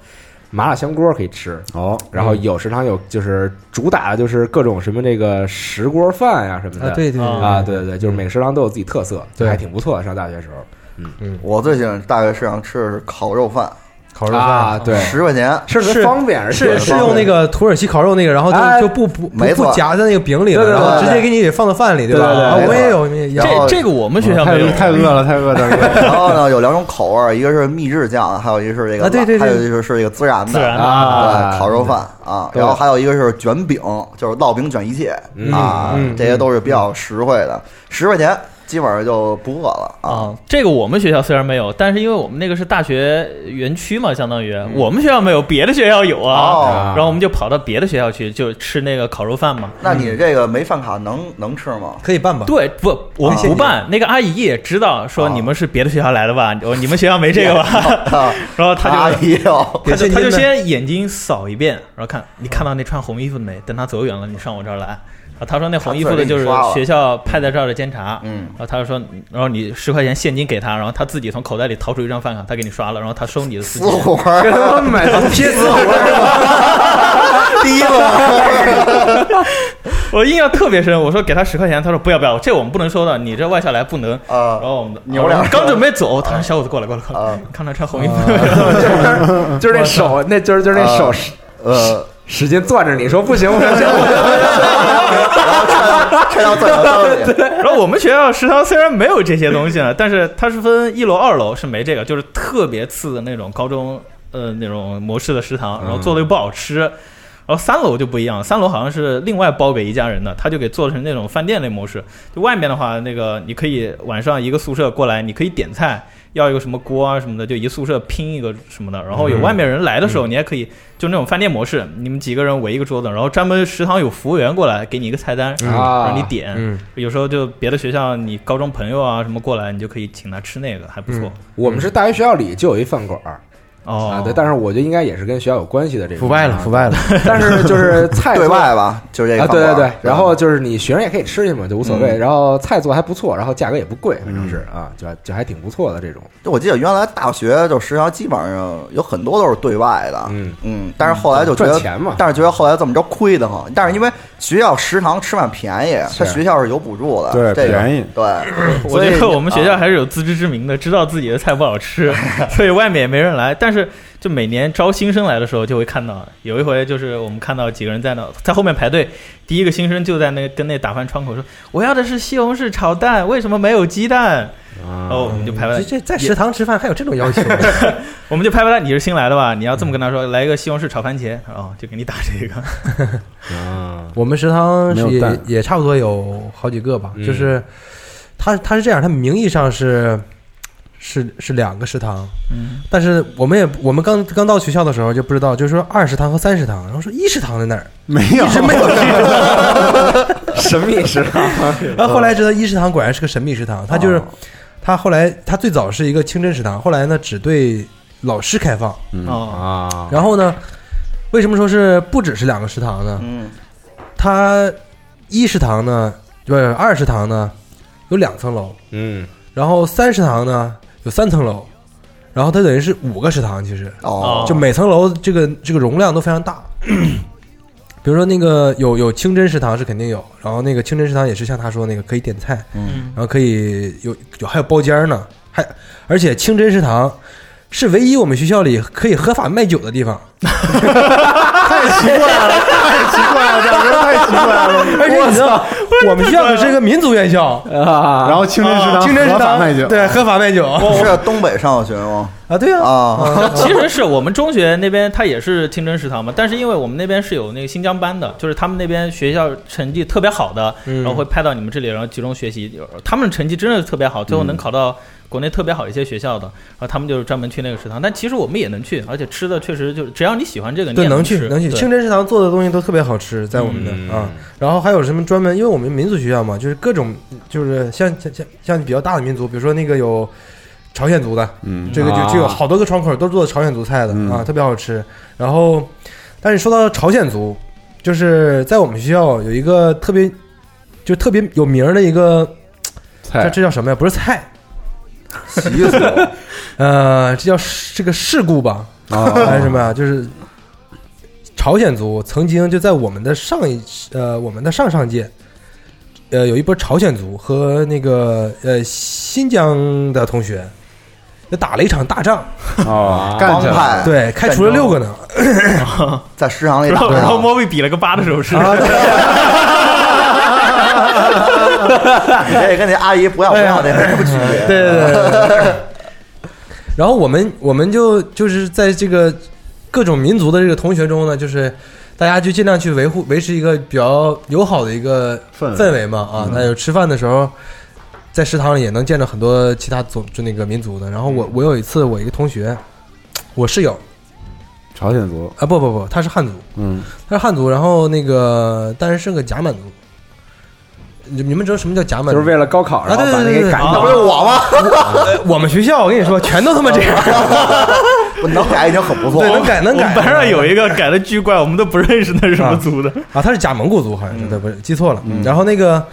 麻辣香锅可以吃，哦，然后有食堂有就是主打的就是各种什么这个石锅饭呀、什么的。啊，对对啊啊，对。对对，就是每个食堂都有自己特色，就对。还挺不错的。上大学时候。嗯。嗯。我最喜欢大学食堂吃的是烤肉饭，烤肉啊，饭。对，十块钱。是是方便，而且是是用那个土耳其烤肉那个，然后哎就就不不不没错。不夹在那个饼里了，对对对然后直接给你放到饭里，吧？对对对啊没错我也有，这这个我们学校太没有，太饿了，太饿了，然后呢，有两种口味，一个是秘制酱，还有一个是这个，啊对对对。还有一个是这个孜然的孜然的啊对，烤肉饭啊，然后还有一个是卷饼，就是烙饼卷一切嗯啊嗯，这些都是比较实惠的，十块钱基本上就不饿了啊。啊，这个我们学校虽然没有，但是因为我们那个是大学园区嘛，相当于嗯我们学校没有，别的学校有啊。哦，然后我们就跑到别的学校去，就吃那个烤肉饭嘛。那你这个没饭卡能能吃吗？可以办吧？对，不，我们不办。那个阿姨也知道，说哦你们是别的学校来的吧？哦，你们学校没这个吧？啊，然后他阿就姨哟，他就他就先眼睛扫一遍，然后看你看到那穿红衣服的没？等他走远了，你上我这儿来。啊，他说那红衣服的就是学校派在这儿的监察。嗯然后他就说，然后你十块钱现金给他，然后他自己从口袋里掏出一张饭卡，他给你刷了，然后他收你的司死机。活儿，跟他们买的贴死活。第一个我印象特别深。我说给他十块钱，他说不要不要，这我们不能收的，你这外校来不能。啊然，后我们的扭两刚准备走，他说小伙子过来过来过来，啊看他穿红衣服，就是那手，那就是就是那手使呃，使劲攥着你说不行，不行，不行，然后揣揣到自己的兜里，然后我们学校食堂虽然没有这些东西呢，但是它是分一楼、二楼是没这个，就是特别次的那种高中呃那种模式的食堂，然后做的又不好吃。然后三楼就不一样，三楼好像是另外包给一家人的，他就给做成那种饭店类模式。就外面的话，那个你可以晚上一个宿舍过来，你可以点菜，要一个什么锅啊什么的，就一宿舍拼一个什么的。然后有外面人来的时候，你还可以就那种饭店模式，你们几个人围一个桌子，然后专门食堂有服务员过来给你一个菜单，啊让你点。嗯，有时候就别的学校，你高中朋友啊什么过来，你就可以请他吃那个，还不错。我们是大学学校里就有一饭馆儿哦啊，对，但是我觉得应该也是跟学校有关系的这种腐败了，腐败了。但是就是菜 对外吧，就是这个啊，对对对，然后就是你学生也可以吃去嘛，就无所谓。嗯然后菜做还不错，然后价格也不贵，反正是啊，就就还挺不错的这种。就我记得原来大学就食堂基本上有很多都是对外的，嗯嗯，但是后来就觉得赚钱嘛但是觉得后来这么着亏得慌。但是因为学校食堂吃饭便宜，他学校是有补助的，对这个便宜对，我所以觉得我们学校啊还是有自知之明的，知道自己的菜不好吃，所以外面也没人来。但是就每年招新生来的时候，就会看到有一回就是我们看到几个人在那在后面排队，第一个新生就在那跟那打饭窗口说：“我要的是西红柿炒蛋，为什么没有鸡蛋？”然后我们就拍拍这这在食堂吃饭还有这种要求？我们就拍拍他，你是新来的吧？你要这么跟他说，来一个西红柿炒番茄，哦，就给你打这个。啊，我们食堂是也也差不多有好几个吧，嗯就是他他是这样，他名义上是是是两个食堂，嗯，但是我们也我们刚刚到学校的时候就不知道，就是说二食堂和三食堂，然后说一食堂在哪儿，没有一直没有这个，神秘食堂，然后后来知道一食堂果然是个神秘食堂，它就是哦它后来它最早是一个清真食堂，后来呢只对老师开放，哦，啊，然后呢，为什么说是不只是两个食堂呢？嗯？它一食堂呢，不是二食堂呢，有两层楼，嗯。然后三食堂呢有三层楼，然后它等于是五个食堂，其实哦，就每层楼这个这个容量都非常大。比如说那个有有清真食堂是肯定有，然后那个清真食堂也是像他说那个可以点菜，嗯然后可以有有还有包间呢，还而且清真食堂是唯一我们学校里可以合法卖酒的地方，太奇怪了，太奇怪了，这样人太奇怪了。而且你知道我们学校可是一个民族院校，啊，然后清真食堂清真食堂合法卖酒，对合法卖酒。是在东北上的学吗？啊，对啊，啊，其实是我们中学那边，它也是清真食堂嘛，但是因为我们那边是有那个新疆班的，就是他们那边学校成绩特别好的，嗯。然后会派到你们这里，然后集中学习。他们成绩真的是特别好，最后能考到国内特别好一些学校的，然后他们就是专门去那个食堂。但其实我们也能去，而且吃的确实就是只要你喜欢这个，你对，也能去吃。能去。对。清真食堂做的东西都特别好吃，在我们的、嗯。啊。然后还有什么专门，因为我们民族学校嘛，就是各种就是像像像像比较大的民族，比如说那个有朝鲜族的，嗯，这个就啊就有好多个窗口都做朝鲜族菜的、嗯啊，特别好吃。然后，但是说到朝鲜族，就是在我们学校有一个特别就特别有名的一个，这菜这叫什么呀？不是菜，习俗 呃，这叫这个事故吧？啊还是什么呀？就是朝鲜族曾经就在我们的上一呃我们的上上届，呃有一波朝鲜族和那个呃新疆的同学，就打了一场大仗，哦，干起来了，帮派。对，开除了六个呢。在食堂里然打后然后莫比比了个八的手势，啊，你这跟那阿姨不要不要那没什么区别。对对对对对。然后我们我们就就是在这个各种民族的这个同学中呢，就是大家就尽量去维护维持一个比较友好的一个氛围嘛啊。那有吃饭的时候，在食堂里也能见到很多其他族就那个民族的。然后我我有一次我一个同学，我室友朝鲜族，啊不不不，他是汉族，嗯，他是汉族，然后那个但是是个假满族。你你们知道什么叫假满族？就是为了高考，然后把那啊对对对对给赶走那不是我吗？呃 我们学校，我跟你说，全都他妈这样。我能改已经很不错对，了。能改能改。我们班上有一个改的巨怪，我们都不认识那是什么族的。啊，他是假蒙古族，好像是，对，不是记错了。然后那个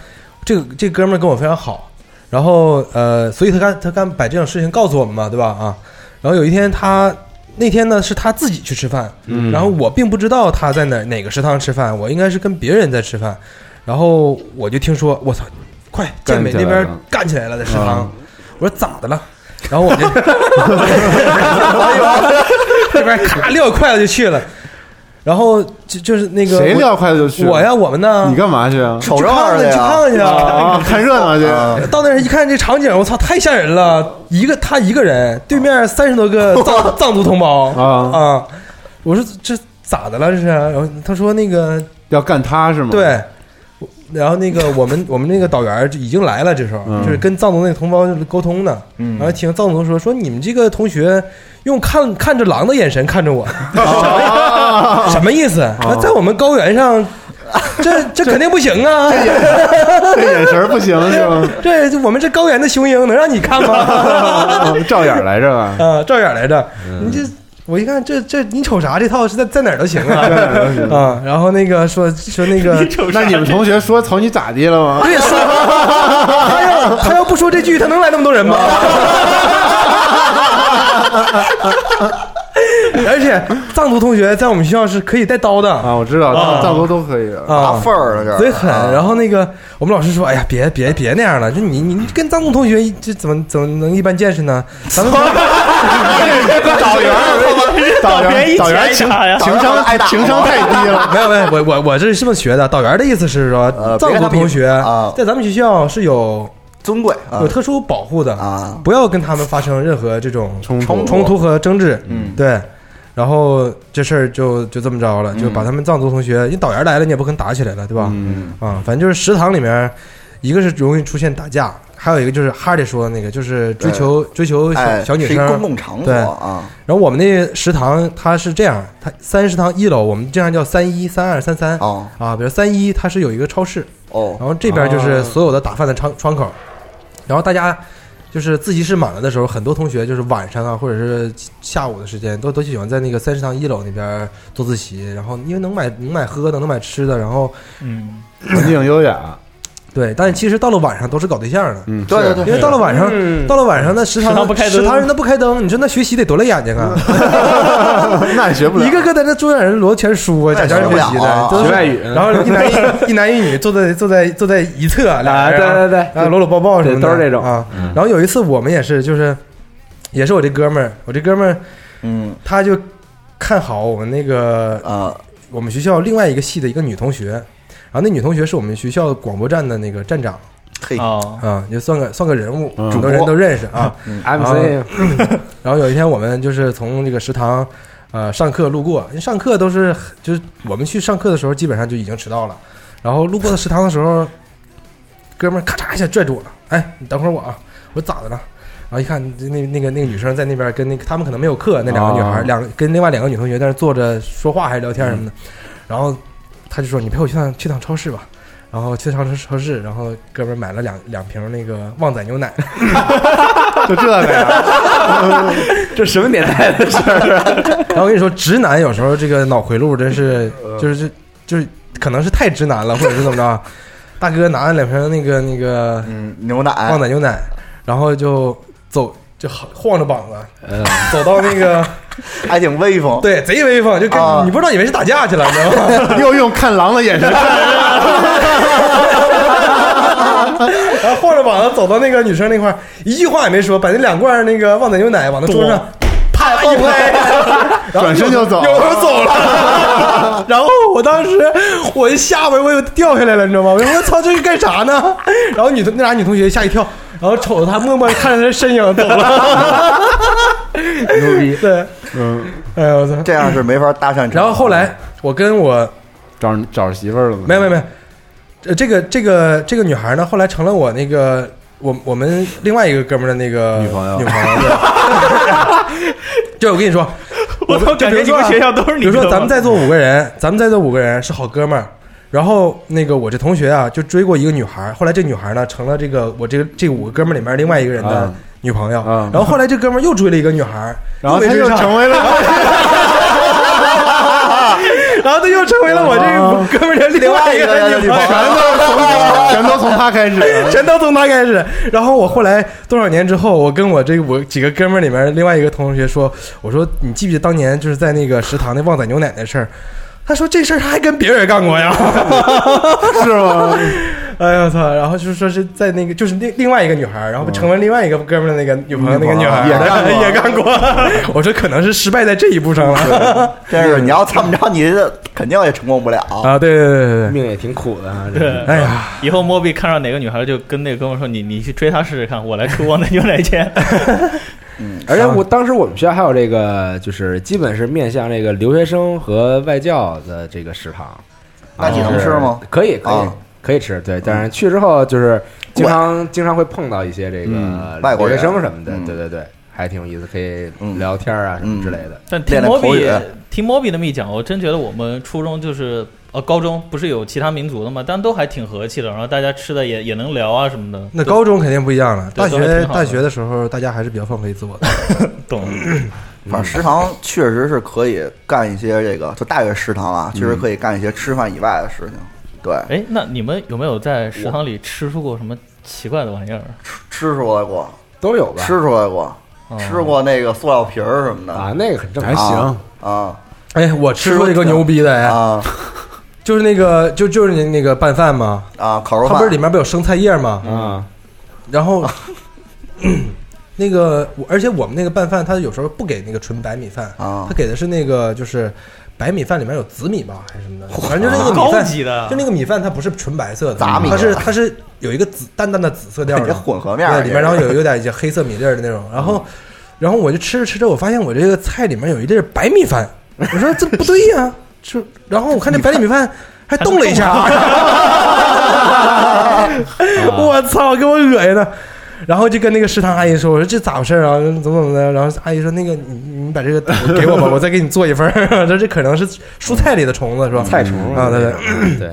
这个这哥们儿跟我非常好，然后呃，所以他刚他刚把这种事情告诉我们嘛，对吧？啊，然后有一天他那天呢是他自己去吃饭，然后我并不知道他在哪哪个食堂吃饭，我应该是跟别人在吃饭。然后我就听说，我操，快健美那边干起来了在食堂啊。我说咋的了？然后我就，这边咔撂筷子就去了，然后就就是那个谁撂筷子就去？我呀，我们呢？你干嘛去啊？瞅热去看看去闹去看看去啊！啊，看热闹去。到那儿一看这场景，我操，太吓人了！一个他一个人，对面三十多个藏 藏族同胞啊啊！我说这咋的了？这是？然后他说那个要干他是吗？，对，然后那个我们我们那个导员已经来了，这时候嗯就是跟藏族那个同胞沟通呢。嗯然后听藏族说说你们这个同学用看看着狼的眼神看着我，啊 什么意思？那在我们高原上，这 这肯定不行啊！这眼神不行是吗？这我们这高原的雄鹰能让你看吗？照眼来着吧？啊，照眼来着。嗯你这我一看，这这你瞅啥？这套是在在哪儿都行啊 啊。然后那个说说那个，那你们同学说瞅你咋地了吗？对说，他要他要不说这句，他能来那么多人吗？而且藏族同学在我们学校是可以带刀的啊，我知道，藏藏族都可以啊，份儿了这，贼狠。啊然后那个我们老师说：“哎呀，别别别那样了，就你你跟藏族同学这怎么怎么能一般见识呢？咱们导员儿，导员儿，导员儿情打呀 情商 挨打情商太低了。没有没有，我我我这是这么学的。导员的意思是说，呃藏族同学在咱们学校是有尊贵啊有特殊保护的啊不要跟他们发生任何这种冲突冲突和争执。嗯对。然后这事儿就就这么着了，就把他们藏族同学，因为导员来了，你也不可能打起来了，对吧？嗯，啊，反正就是食堂里面，一个是容易出现打架，还有一个就是哈里说的那个，就是追求追求小哎，小女生。公共场所对。啊，然后我们那食堂它是这样，它三食堂一楼我们经常叫三一、三二、三三。哦。啊，比如三一它是有一个超市，哦。然后这边就是所有的打饭的窗窗口，然后大家就是自习室满了的时候，很多同学就是晚上啊，或者是下午的时间，都都喜欢在那个三食堂一楼那边做自习，然后因为能买能买喝的，能买吃的，然后嗯，文静优雅。对，但是其实到了晚上都是搞对象的，嗯，对对对因为到了晚上，嗯。到了晚上那食堂食堂不开灯。食堂人都不开灯，你说那学习得多累眼睛啊！那也学不了。一个个在那桌上人摞全书啊，那假装学习的，学外语。然后一男一 一男一女坐在坐在坐在一侧，俩啊，人对对对，然后搂搂抱抱什么的，都是这种。啊。嗯。然后有一次我们也是，就是也是我这哥们儿，我这哥们儿嗯。他就看好我们那个啊。我们学校另外一个系的一个女同学，然后那女同学是我们学校广播站的那个站长嘿哦，啊，也算个算个人物，嗯很多人都认识啊。MC 然后有一天我们就是从这个食堂。呃，上课路过，因为上课都是就是我们去上课的时候，基本上就已经迟到了。然后路过的食堂的时候，哥们儿咔嚓一下拽住我了，哎，你等会儿我啊！我说咋的了？然后一看，那那个那个女生在那边跟那个他们可能没有课，那两个女孩，哦两跟另外两个女同学 在那坐着说话还是聊天什么的。然后他就说：“你陪我去趟去趟超市吧。”然后去趟超超市，然后哥们儿买了两两瓶那个旺仔牛奶，就这个呀？这什么年代的事儿啊？然后我跟你说，直男有时候这个脑回路真是，就是就是可能是太直男了，或者是怎么着。大哥拿了两瓶那个那个嗯牛奶旺仔牛奶，然后就走，就晃晃着膀子嗯，走到那个，还挺威风，对，贼威风，就跟、啊。你不知道以为是打架去了，你知道吗？又用看狼的眼神。看 然后晃着膀子走到那个女生那块儿，一句话也没说，把那两罐那个旺仔牛奶往那桌上啪一拍，转身就走扭头走了。然后我当时我一下巴我又掉下来了，你知道吗？我说我操，这是干啥呢？然后女的那俩女同学吓一跳，然后瞅着他，默默看着他身影走了。牛逼！对，嗯，哎呀我操！这样是没法搭讪成。然后后来我跟我找找着媳妇儿了吗？没有没有没有，呃，这个这个这个女孩呢，后来成了我那个我我们另外一个哥们儿的那个女朋友女朋友。对 就我跟你说，我都，感觉你们学校都是比如说咱们在座五个人，咱们在座五个人是好哥们儿。然后那个我这同学啊，就追过一个女孩，后来这女孩呢成了这个我这个这五个哥们儿里面另外一个人的啊女朋友。啊然后后来这哥们儿又追了一个女孩，然后他没追上又成为了 然后他又成为了我这个哥们儿的另外一个女朋友。全都从他开始，全都从他开始。然后我后来多少年之后，我跟我这我几个哥们儿里面另外一个同学说，我说你记不记得当年就是在那个食堂那旺仔牛奶的事儿？他说这事儿他还跟别人干过呀，是吗？哎呀我操！然后就是说是在那个就是另另外一个女孩儿，然后成为另外一个哥们儿的那个女朋友那个女孩儿也干过也干过。我说可能是失败在这一步上了真是你要这么着，你这肯定也成功不了。啊！对对对对对，命也挺苦的啊。这对，哎呀，以后莫比看上哪个女孩，就跟那个哥们儿说：“你你去追她试试看，我来出我的牛奶钱。而且我当时我们学校还有这个，就是基本是面向这个留学生和外教的这个食堂。那你能吃吗？可以，可以啊，可以吃。对，但是去之后就是经常经常会碰到一些这个嗯外国学生什么的。嗯对对对，还挺有意思，可以嗯聊天啊什么之类的。”但听听莫比那么一讲，我真觉得我们初中就是呃高中不是有其他民族的嘛，但都还挺和气的，然后大家吃的也也能聊啊什么的。那高中肯定不一样了，大学大学的时候大家还是比较放飞自我的。懂，反正食堂确实是可以干一些这个，就大学食堂啊，确实可以干一些吃饭以外的事情。对，哎，那你们有没有在食堂里吃出过什么奇怪的玩意儿？吃出来过，都有吧？吃出来过，哦。吃过那个塑料瓶儿什么的。啊，那个很正常。还常。行，啊。哎，我吃出一个牛逼的哎，啊。就是那个就就是那那个拌饭嘛，啊！烤肉饭。它不是里面不有生菜叶吗？啊，然后 那个，而且我们那个拌饭，它有时候不给那个纯白米饭，啊。它给的是那个就是白米饭里面有紫米吧，还是什么的，反正就是那个米饭，的。就那个米饭它不是纯白色的，杂米它是它是有一个紫淡淡的紫色调这的，混合面对，里面然后有有点一些黑色米粒儿的那种，然后然后我就吃着吃着，我发现我这个菜里面有一粒白米饭，我说这不对呀，就然后我看这白米饭还动了一下，我操，给我恶心的。然后就跟那个食堂阿姨说：“我说这咋回事啊？怎么怎么的？”然后阿姨说：“那个你你把这个给我吧，我再给你做一份说。这这可能是蔬菜里的虫子是吧？菜虫啊，对对。对，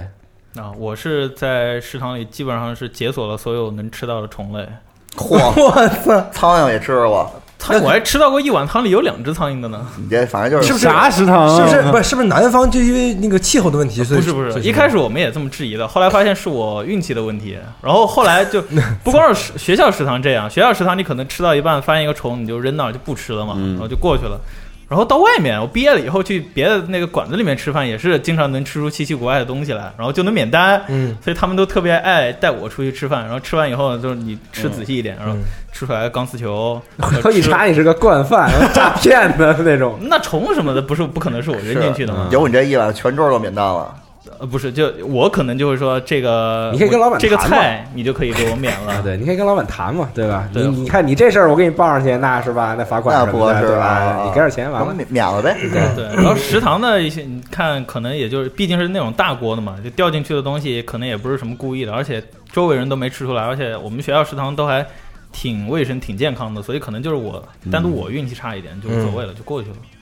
啊，我是在食堂里基本上是解锁了所有能吃到的虫类。嚯，我操！苍蝇也吃过，苍蝇我还吃到过一碗汤里有两只苍蝇的呢。你这反正就是是不是啥食堂啊？是不是不是是不是南方就因为那个气候的问题？所以不是不是，一开始我们也这么质疑的，后来发现是我运气的问题。然后后来就 不光是学校食堂这样，学校食堂你可能吃到一半发现一个虫，你就扔那儿就不吃了嘛，嗯然后就过去了。然后到外面，我毕业了以后去别的那个馆子里面吃饭，也是经常能吃出稀奇古怪的东西来，然后就能免单。嗯所以他们都特别爱带我出去吃饭，然后吃完以后就是你吃仔细一点，然后嗯吃出来钢丝球，然后一查你是个惯犯，诈骗的那种。那虫什么的不是不可能是我扔进去的吗？有你这一碗，全桌都免单了。呃，不是，就我可能就会说这个，你可以跟老板这个菜你就可以给我免啊，了。对，你可以跟老板谈嘛，对吧？你对你看你这事儿，我给你报上去，那是吧？那罚款那什么的，不合适对吧啊？你给点钱完了。免免了呗。对，对，然后食堂的一些，你看，可能也就是，毕竟是那种大锅的嘛，就掉进去的东西，可能也不是什么故意的，而且周围人都没吃出来，而且我们学校食堂都还挺卫生、挺健康的，所以可能就是我单独我运气差一点，就无所谓了，就过去了。嗯，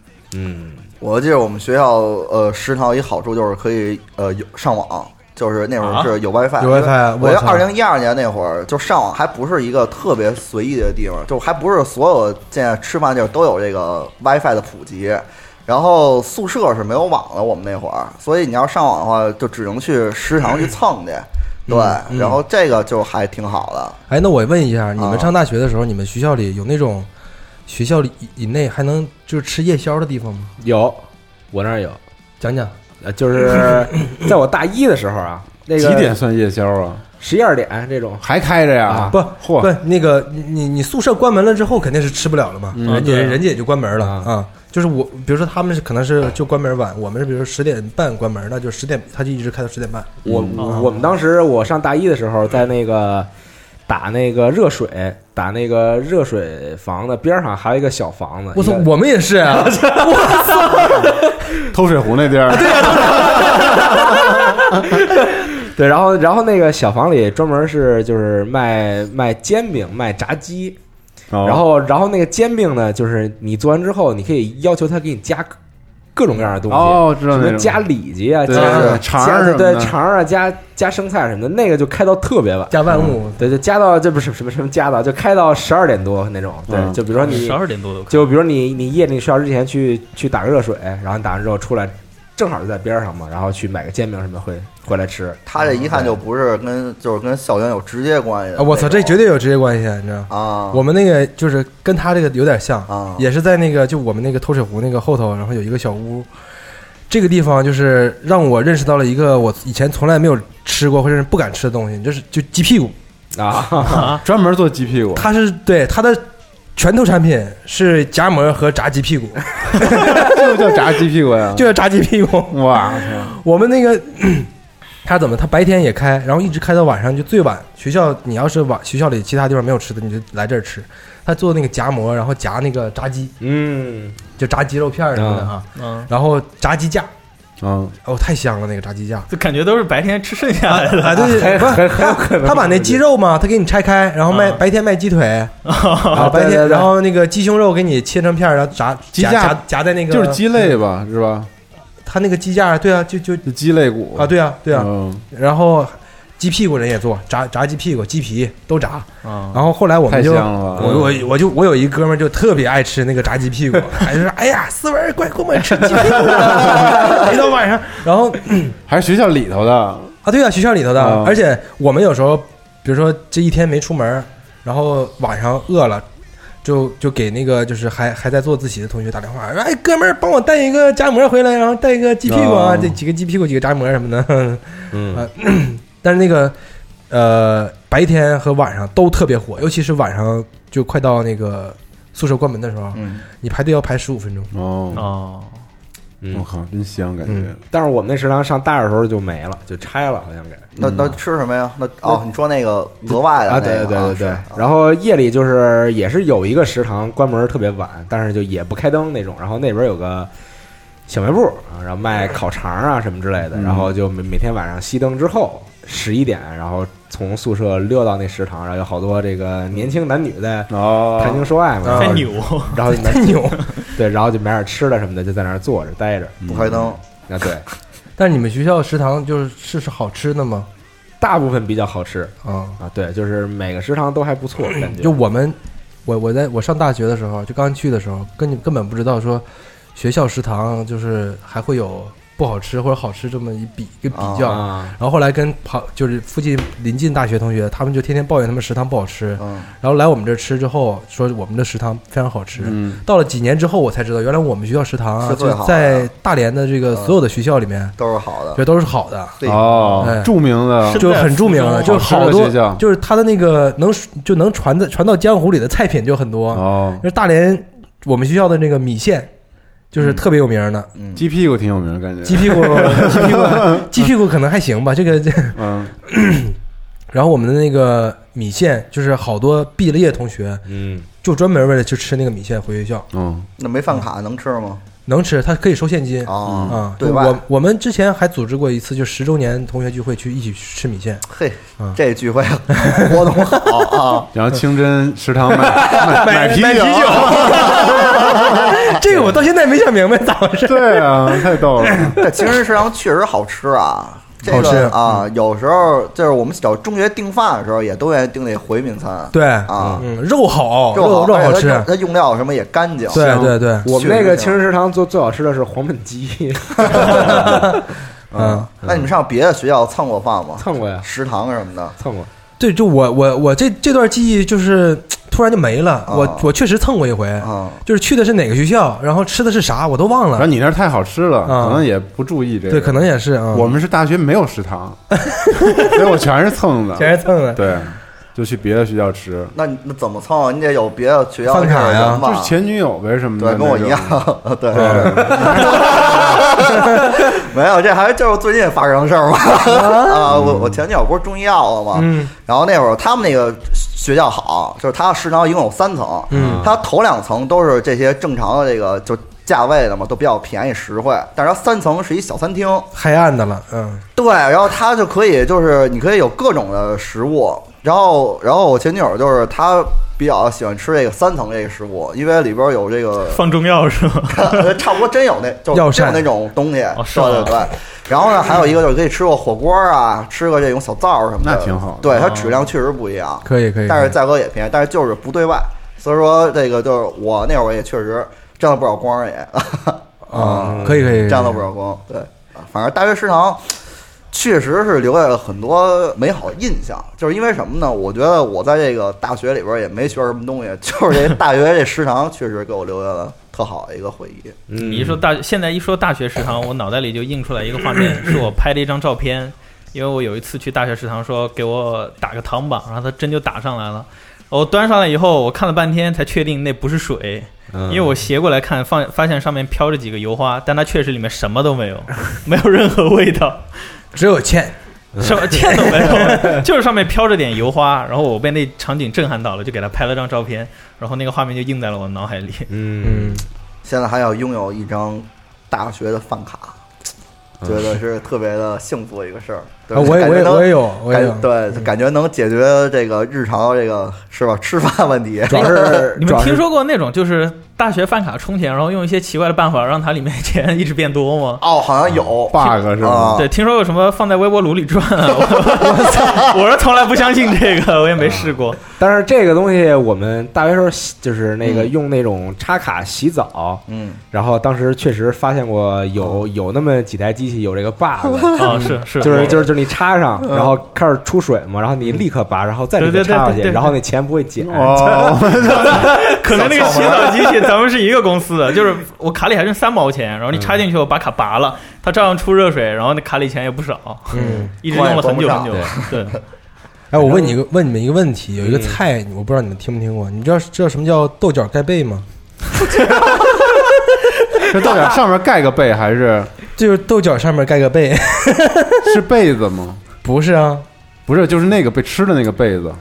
我记得我们学校呃食堂有一好处就是可以呃有上网，就是那会儿是有 WiFi，有 WiFi 啊我觉得我操二零一二年那会儿就上网还不是一个特别随意的地方，就还不是所有现在吃饭地儿都有这个 WiFi 的普及。然后宿舍是没有网的，我们那会儿，所以你要上网的话，就只能去食堂去蹭去。对，嗯然后这个就还挺好的。哎，那我问一下，你们啊上大学的时候，你们学校里有那种学校里以内还能就是吃夜宵的地方吗？有，我那儿有，讲讲。呃，就是 在我大一的时候啊，那个几点算夜宵啊？十一二点这种还开着呀啊？不嚯不，那个你你你宿舍关门了之后肯定是吃不了了嘛，嗯人家对人家也就关门了啊啊。就是我，比如说他们是可能是就关门晚，我们是比如说十点半关门，那就十点他就一直开到十点半。我嗯我们当时我上大一的时候，在那个打那个热水，打那个热水房的边上还有一个小房子。我操我们也是啊！偷水壶那地儿，对，然后然后那个小房里专门是就是卖卖煎饼、卖炸鸡，然然后然后那个煎饼呢，就是你做完之后，你可以要求他给你加各各种各样的东西。哦，知道什么加里脊啊，加对肠对肠儿啊，加加生菜什么的，那个就开到特别晚，加万物，对，就加到这不是什么什么加到，就开到十二点多那种。对，嗯就比如说你十，二点多。就比如你你夜里睡觉之前去去打个热水，然后你打完之后出来，正好就在边上嘛，然后去买个煎饼什么回回来吃。他这一看就不是跟就是跟校园有直接关系我操，这绝对有直接关系，你知道吗？啊！我们那个就是跟他这个有点像，啊也是在那个就我们那个偷水湖那个后头，然后有一个小屋，这个地方就是让我认识到了一个我以前从来没有吃过或者是不敢吃的东西，就是就鸡屁股。啊，专门做鸡屁股，他是对他的拳头产品是夹馍和炸鸡屁股，就叫炸鸡屁股呀，就叫炸鸡屁股。哇，我们那个 他怎么？他白天也开，然后一直开到晚上，就最晚。学校你要是晚学校里其他地方没有吃的，你就来这儿吃。他做那个夹馍，然后夹那个炸鸡，嗯，就炸鸡肉片什么的啊，嗯，然后炸鸡架，嗯，哦，太香了那个炸鸡架。就感觉都是白天吃剩下来的。啊，对对，不很很有可能他把那鸡肉嘛，他给你拆开，然后卖啊白天卖鸡腿，啊，白天然后那个鸡胸肉给你切成片儿，然后炸鸡架夹在那个就是鸡肋吧，是吧？他那个鸡架，对啊，就就就鸡肋骨啊，对啊，对啊，嗯然后鸡屁股人也做，炸炸鸡屁股、鸡皮都炸。啊，然后后来我太们就，我我我就我有一哥们儿就特别爱吃那个炸鸡屁股，还是哎呀，思文儿快跟我们吃鸡屁股，一到晚上，然后还是学校里头的，啊，对啊，学校里头的，啊。而且我们有时候，比如说这一天没出门，然后晚上饿了。就就给那个就是还还在做自习的同学打电话，说哎哥们儿帮我带一个夹馍回来，然后带一个鸡屁股啊，哦这几个鸡屁股几个夹馍什么的。嗯。呃，但是那个呃白天和晚上都特别火，尤其是晚上就快到那个宿舍关门的时候，嗯，你排队要排十五分钟。哦，哦，嗯我，靠，真香，感觉嗯但是我们那食堂上大二的时候就没了，就拆了，好像给。那那吃什么呀？那哦，你说那个额外的啊，那个对对对对是。然后夜里就是也是有一个食堂关门特别晚，但是就也不开灯那种。然后那边有个小卖部啊，然后卖烤肠啊什么之类的。嗯然后就每每天晚上熄灯之后十一点，然后从宿舍溜到那食堂，然后有好多这个年轻男女在哦，谈情说爱嘛，啊然后太牛，然后就太牛！对，然后就买点吃的什么的，就在那儿坐着待着。不开灯，啊，对，但是你们学校食堂就是是是好吃的吗？大部分比较好吃。啊，啊，对，就是每个食堂都还不错，感觉。就我们，我我在我上大学的时候，就刚去的时候，根根本不知道说学校食堂就是还会有不好吃或者好吃这么一比一个比较。啊，然后后来跟旁就是附近邻近大学同学，他们就天天抱怨他们食堂不好吃，嗯，然后来我们这儿吃之后，说我们的食堂非常好吃。嗯，到了几年之后，我才知道，原来我们学校食堂在大连的这个所有的学校里面，都是好的。这都是好的，对。哦哎，著名的。是就很著名的，就是好多就是他的那个能就能传的传到江湖里的菜品就很多。哦，就是大连我们学校的那个米线，就是特别有名的。嗯，鸡屁股挺有名，感觉鸡屁股，鸡屁股，鸡屁股可能还行吧。这个，这嗯，然后我们的那个米线，就是好多毕了业同学嗯，就专门为了去吃那个米线回学校，嗯，那没饭卡能吃吗？能吃，他可以收现金啊，啊。对外我我们之前还组织过一次，就十周年同学聚会，去一起吃米线。嘿嗯，这聚会活动好啊！然后清真食堂买 买啤酒，这个我到现在没想明白咋回事。对啊，太逗了，这情人食堂确实好吃啊。这好吃个啊，有时候就是我们小中学订饭的时候，也都愿意订那回民餐。对，啊，嗯，肉好，肉好，肉好吃它用。料什么也干净。对对对，我们那个青食食堂最最好吃的是黄焖鸡，嗯，那你们上别的学校蹭过饭吗？蹭过呀，食堂什么的，蹭过。对，就我我我这这段记忆就是突然就没了。我啊我确实蹭过一回，啊，就是去的是哪个学校，然后吃的是啥我都忘了。然后你那儿太好吃了，啊可能也不注意这个，对，可能也是啊。我们是大学没有食堂，所以我全是蹭的，全是蹭的，对，就去别的学校吃，那你那怎么蹭啊？你得有别的学校饭卡呀人吧就是前女友呗什么的，对，跟我一样。对，对，没有，这还是就是最近发生的事儿嘛。啊，我我前女友不是中医药了吗？嗯然后那会儿他们那个学校好，就是它食堂一共有三层，嗯。它头两层都是这些正常的这个就价位的嘛，都比较便宜实惠，但是它三层是一小餐厅，黑暗的了，嗯。对，然后它就可以就是你可以有各种的食物，然后然后我前女友就是她比较喜欢吃这个三层这个食物，因为里边有这个放中药是吗？差不多真有那就真有那种东西，哦是吗？对对对。然后呢，还有一个就是可以吃个火锅啊，吃个这种小灶什么的，那挺好对，它哦质量确实不一样，可以可以。但是价格也便宜，但是就是不对外。所以说这个就是我那会儿也确实沾了不少光也，啊，可以可以，沾了不少光。对，啊反正大学食堂确实是留下了很多美好印象。就是因为什么呢？我觉得我在这个大学里边也没学什么东西，就是这大学这食堂确实给我留下了特好的一个回忆。嗯你一说大，现在一说大学食堂，我脑袋里就映出来一个画面，是我拍的一张照片。因为我有一次去大学食堂，说给我打个糖榜，然后他真就打上来了。我端上来以后，我看了半天才确定那不是水，嗯因为我斜过来看，放发现上面飘着几个油花，但它确实里面什么都没有，没有任何味道，只有欠。什么天都没有，就是上面飘着点油花。然后我被那场景震撼到了，就给他拍了张照片，然后那个画面就印在了我脑海里。嗯嗯，现在还要拥有一张大学的饭卡，觉得是特别的幸福的一个事儿。对啊，我也我也我也有，我也有。对，感觉能解决这个日常这个是吧吃饭问题。主要是 你们听说过那种就是大学饭卡充钱，然后用一些奇怪的办法让它里面钱一直变多吗？哦，好像有 bug 是吧？啊，对，听说有什么放在微波炉里转啊？我我是从来不相信这个，我也没试过。但是这个东西我们大学时候洗就是那个嗯用那种插卡洗澡，嗯，然后当时确实发现过有有那么几台机器有这个 bug，啊，是是，就是就是就是你插上，然后开始出水嘛，然后你立刻拔，然后再立刻对对对插上去，然后那钱不会减。哦，可能那个洗澡机器咱们是一个公司的，就是我卡里还剩三毛钱，然后你插进去我把卡拔了，它照样出热水，然后那卡里钱也不少，嗯，一直用了很久很久。对，哎，我问你一个问你们一个问题，有一个菜，我不知道你们听没听过，你知道知道什么叫豆角盖被吗？这豆角上面盖个被还是？就是豆角上面盖个被，是被子吗？不是啊，不是，就是那个被吃的那个被子，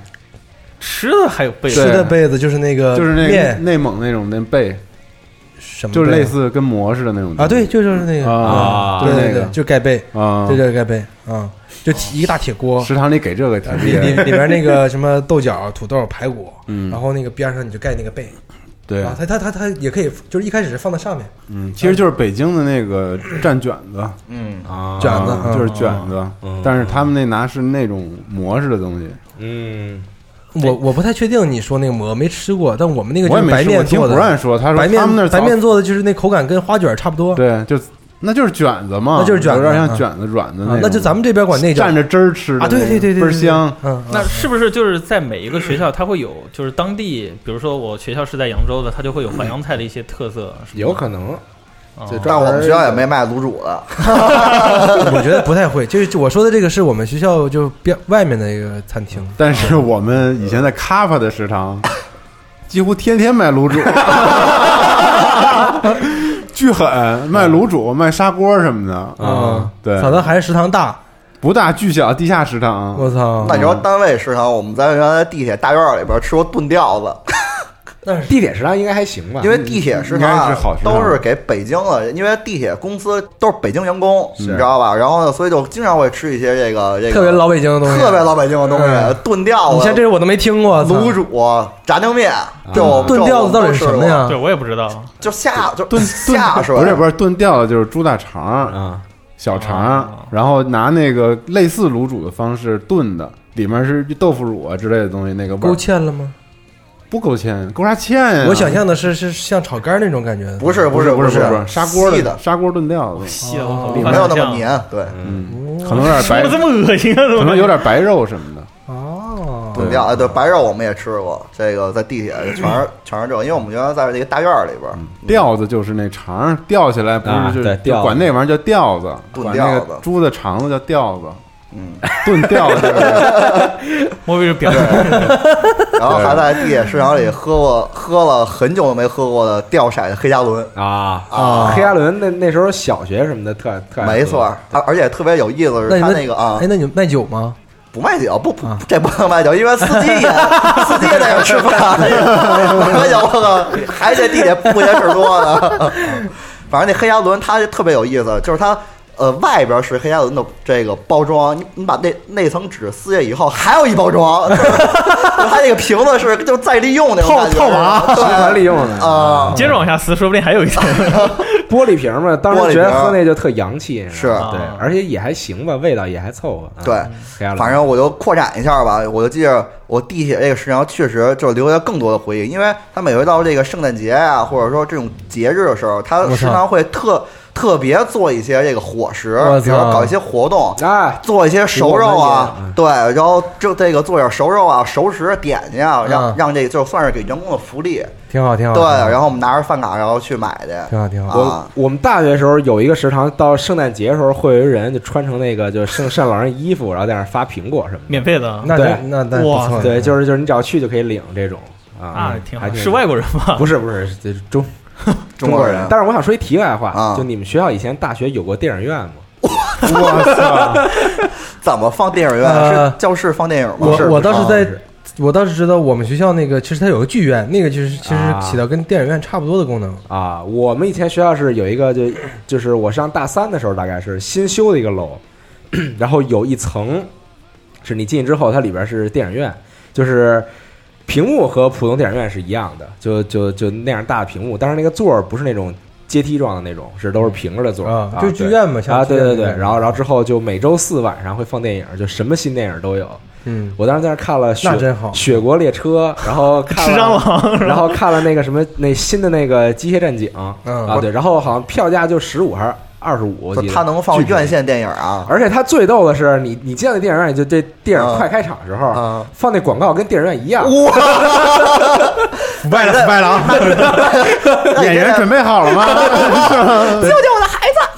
吃的还有被子。吃的被子就是那个就是那个面。内蒙那种那被，什么就是类似跟馍似的那种啊，对，就就是那个，啊，对对对，就是那个。就盖被，啊，这叫盖被。啊，就一个大铁锅，食堂里给这个挺里里 里边那个什么豆角、土豆、排骨，嗯。然后那个边上你就盖那个被，对。啊，它它它它也可以，就是一开始是放在上面，嗯，其实就是北京的那个蘸卷子嗯，啊卷子就是卷子嗯，但是他们那拿是那种馍似的东西，嗯，我我不太确定你说那个馍没吃过，但我们那个就是白我也没吃过，听面做的，不让说，他说白他们那儿白面做的就是那口感跟花卷差不多，对，就那就是卷子嘛，那就是卷子有点像啊卷子软的种，啊那就咱们这边管那叫蘸着汁儿吃的啊，对对对对，倍儿香。，嗯，那是不是就是在每一个学校，它会有就是当地，比如说我学校是在扬州的，它就会有淮扬菜的一些特色，有可能。但我们学校也没卖卤煮的。我觉得不太会，就是我说的这个是我们学校就边外面的一个餐厅，但是我们以前在卡法的食堂，几乎天天卖卤煮，巨狠，卖卤煮、卖砂锅什么的。啊，对，反正还是食堂大，不大巨小地下食堂，我操，那你说单位食堂，我们在原来地铁大院里边吃过炖吊子，那是地铁食堂应该还行吧？因为地铁食堂啊是好都是给北京的，因为地铁公司都是北京员工，你知道吧？然后呢，所以就经常会吃一些这个这个特别老北京的东西，特别老北京的东西嗯，炖吊子。你像这个我都没听过，卤煮、炸酱面，就炖吊子到底是什么？呀对？我也不知道。就下就炖下是吧？不是不是炖吊子就是猪大肠、啊，小哦肠，然后拿那个类似卤煮的方式炖的，里面是豆腐乳啊之类的东西，那个味勾芡了吗？不勾芡，勾啥芡呀？我想象的是是像炒肝那种感觉，不是不是不是是。不是砂锅细的，砂锅炖料子，细的我哦没有那么黏。对，嗯，可能有点白说的，这么恶心啊？怎么可能有点白肉什么的。哦，炖料哎对白肉我们也吃过，这个在地铁全是 全是这个，因为我们原来在那个大院里边，吊子就是那肠吊起来，不啊是就管那玩意儿叫吊子，炖管那个猪的肠子叫吊子，嗯，炖吊子。莫非是表然后还在地铁市场里喝过喝了很久都没喝过的掉色的黑加仑，啊。啊。黑加仑那那时候小学什么的特特没错，而而且特别有意思的是他那个啊。哎，那你卖酒吗？不卖酒，不不啊，这不能卖酒，因为司机也 司机也在这吃饭，卖酒了还这地铁不嫌事儿多呢。反正那黑加仑它特别有意思，就是它。呃，外边是黑加仑的这个包装，你你把那那层纸撕下以后，还有一包装，它那个瓶子是就再利用那种套感觉。套娃对。循环利用的。啊，接着往下撕，说不定还有一层。玻璃瓶嘛，当时觉得喝那就特洋气，是。对，而且也还行吧，味道也还凑合。啊对，黑反正我就扩展一下吧，我就记着我地铁这个食堂确实就留下更多的回忆，因为它每回到这个圣诞节啊，或者说这种节日的时候，它食堂会特特特别做一些这个伙食我，比如搞一些活动，哎，做一些熟肉啊，对，然后这这个做点熟肉啊、熟食、点心啊，让嗯让这个就算是给员工的福利，挺好挺好。对，然后我们拿着饭卡然后去买去，挺好挺好。啊我我们大学的时候有一个食堂，到圣诞节的时候会有一人就穿成那个就圣圣老人衣服，然后在那儿发苹果什么免费的，那对那那不错。对，就是就是你只要去就可以领这种啊啊，，挺好还。是外国人吗？不是不是这是中 中国人但是我想说一题外话啊，就你们学校以前大学有过电影院吗？我操！怎么放电影院？呃是教室放电影吗？我我倒是在，我倒是知道我们学校那个，其实它有个剧院，那个就是其实啊起到跟电影院差不多的功能。啊，我们以前学校是有一个就就是我上大三的时候，大概是新修的一个楼，然后有一层是你进去之后，它里边是电影院，就是屏幕和普通电影院是一样的，就就就那样大的屏幕，但是那个座儿不是那种阶梯状的那种，是都是平着的座儿啊，就剧院嘛，像啊，对对对，然后然后之后就每周四晚上会放电影，就什么新电影都有。嗯，我当时在那儿看了雪那真好雪国列车，然后看吃了蟑螂，然后看了那个什么那新的那个机械战警，嗯啊对，然后好像票价就十五还是二十五，他能放院线电影啊？而且他最逗的是，你你进那电影院，就这电影快开场的时候，嗯放那广告跟电影院一样，腐败 了，腐败了啊！演员准备好了吗？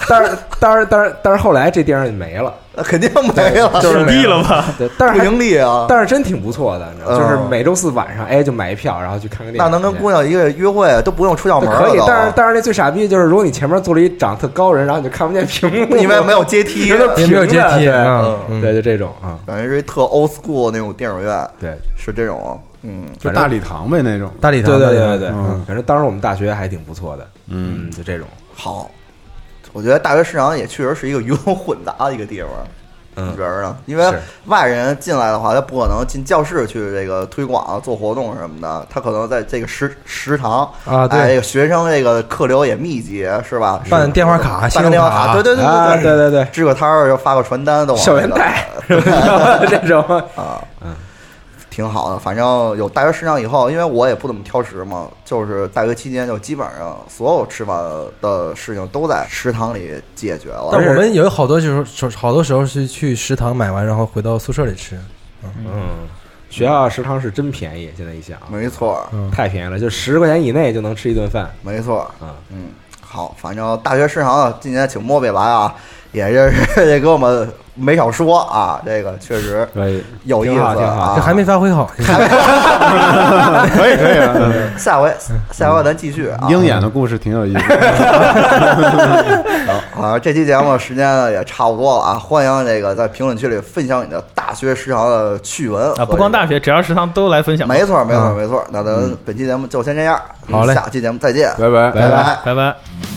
但是但是但是但是后来这电影就没了，那肯定没了，就是倒闭了吧？对，但是不盈利啊。但是真挺不错的，你知道吗，就是嗯每周四晚上，哎，就买一票，然后去看个电影，那能跟姑娘一个约会都不用出校门了可以，但是但是那最傻逼就是，如果你前面坐了一长特高人，然后你就看不见屏幕，因为没有阶梯，没有阶梯嗯对，就这种啊，感觉是一特 old school 那种电影院，对，是这种，嗯，就大礼堂呗那种。大礼堂，对对对对对，嗯反正当时我们大学还挺不错的，嗯嗯，就这种，好。我觉得大学食堂也确实是一个鱼龙混杂的一个地方，嗯你觉得呢？因为外人进来的话，他不可能进教室去这个推广、做活动什么的，他可能在这个食食堂啊对哎，这个学生这个客流也密集，是吧？办电话卡信用办个电话卡对对对对，对对对，支个摊儿就发个传单都往校园那个贷 这种，啊，挺好的。反正有大学食堂以后，因为我也不怎么挑食嘛，就是大学期间就基本上所有吃饭的事情都在食堂里解决了。但我们有好多就是好多时候是去食堂买完，然后回到宿舍里吃。嗯，学校食堂是真便宜，现在一想，没错，嗯，太便宜了，就十块钱以内就能吃一顿饭，没错，嗯。嗯，好，反正大学食堂啊今年请莫比来啊，也是 这给我们没少说啊，这个确实对，有意思啊这。还没发挥好。可以可以啊，下回下回咱继续啊。鹰眼的故事挺有意思。啊，这期节目时间呢也差不多了啊，欢迎这个在评论区里分享你的大学食堂的趣闻啊，不光大学，只要食堂都来分享。没错，没错，嗯没错。那咱本期节目就先这样，好嘞下期节目再见，拜拜拜拜。拜拜。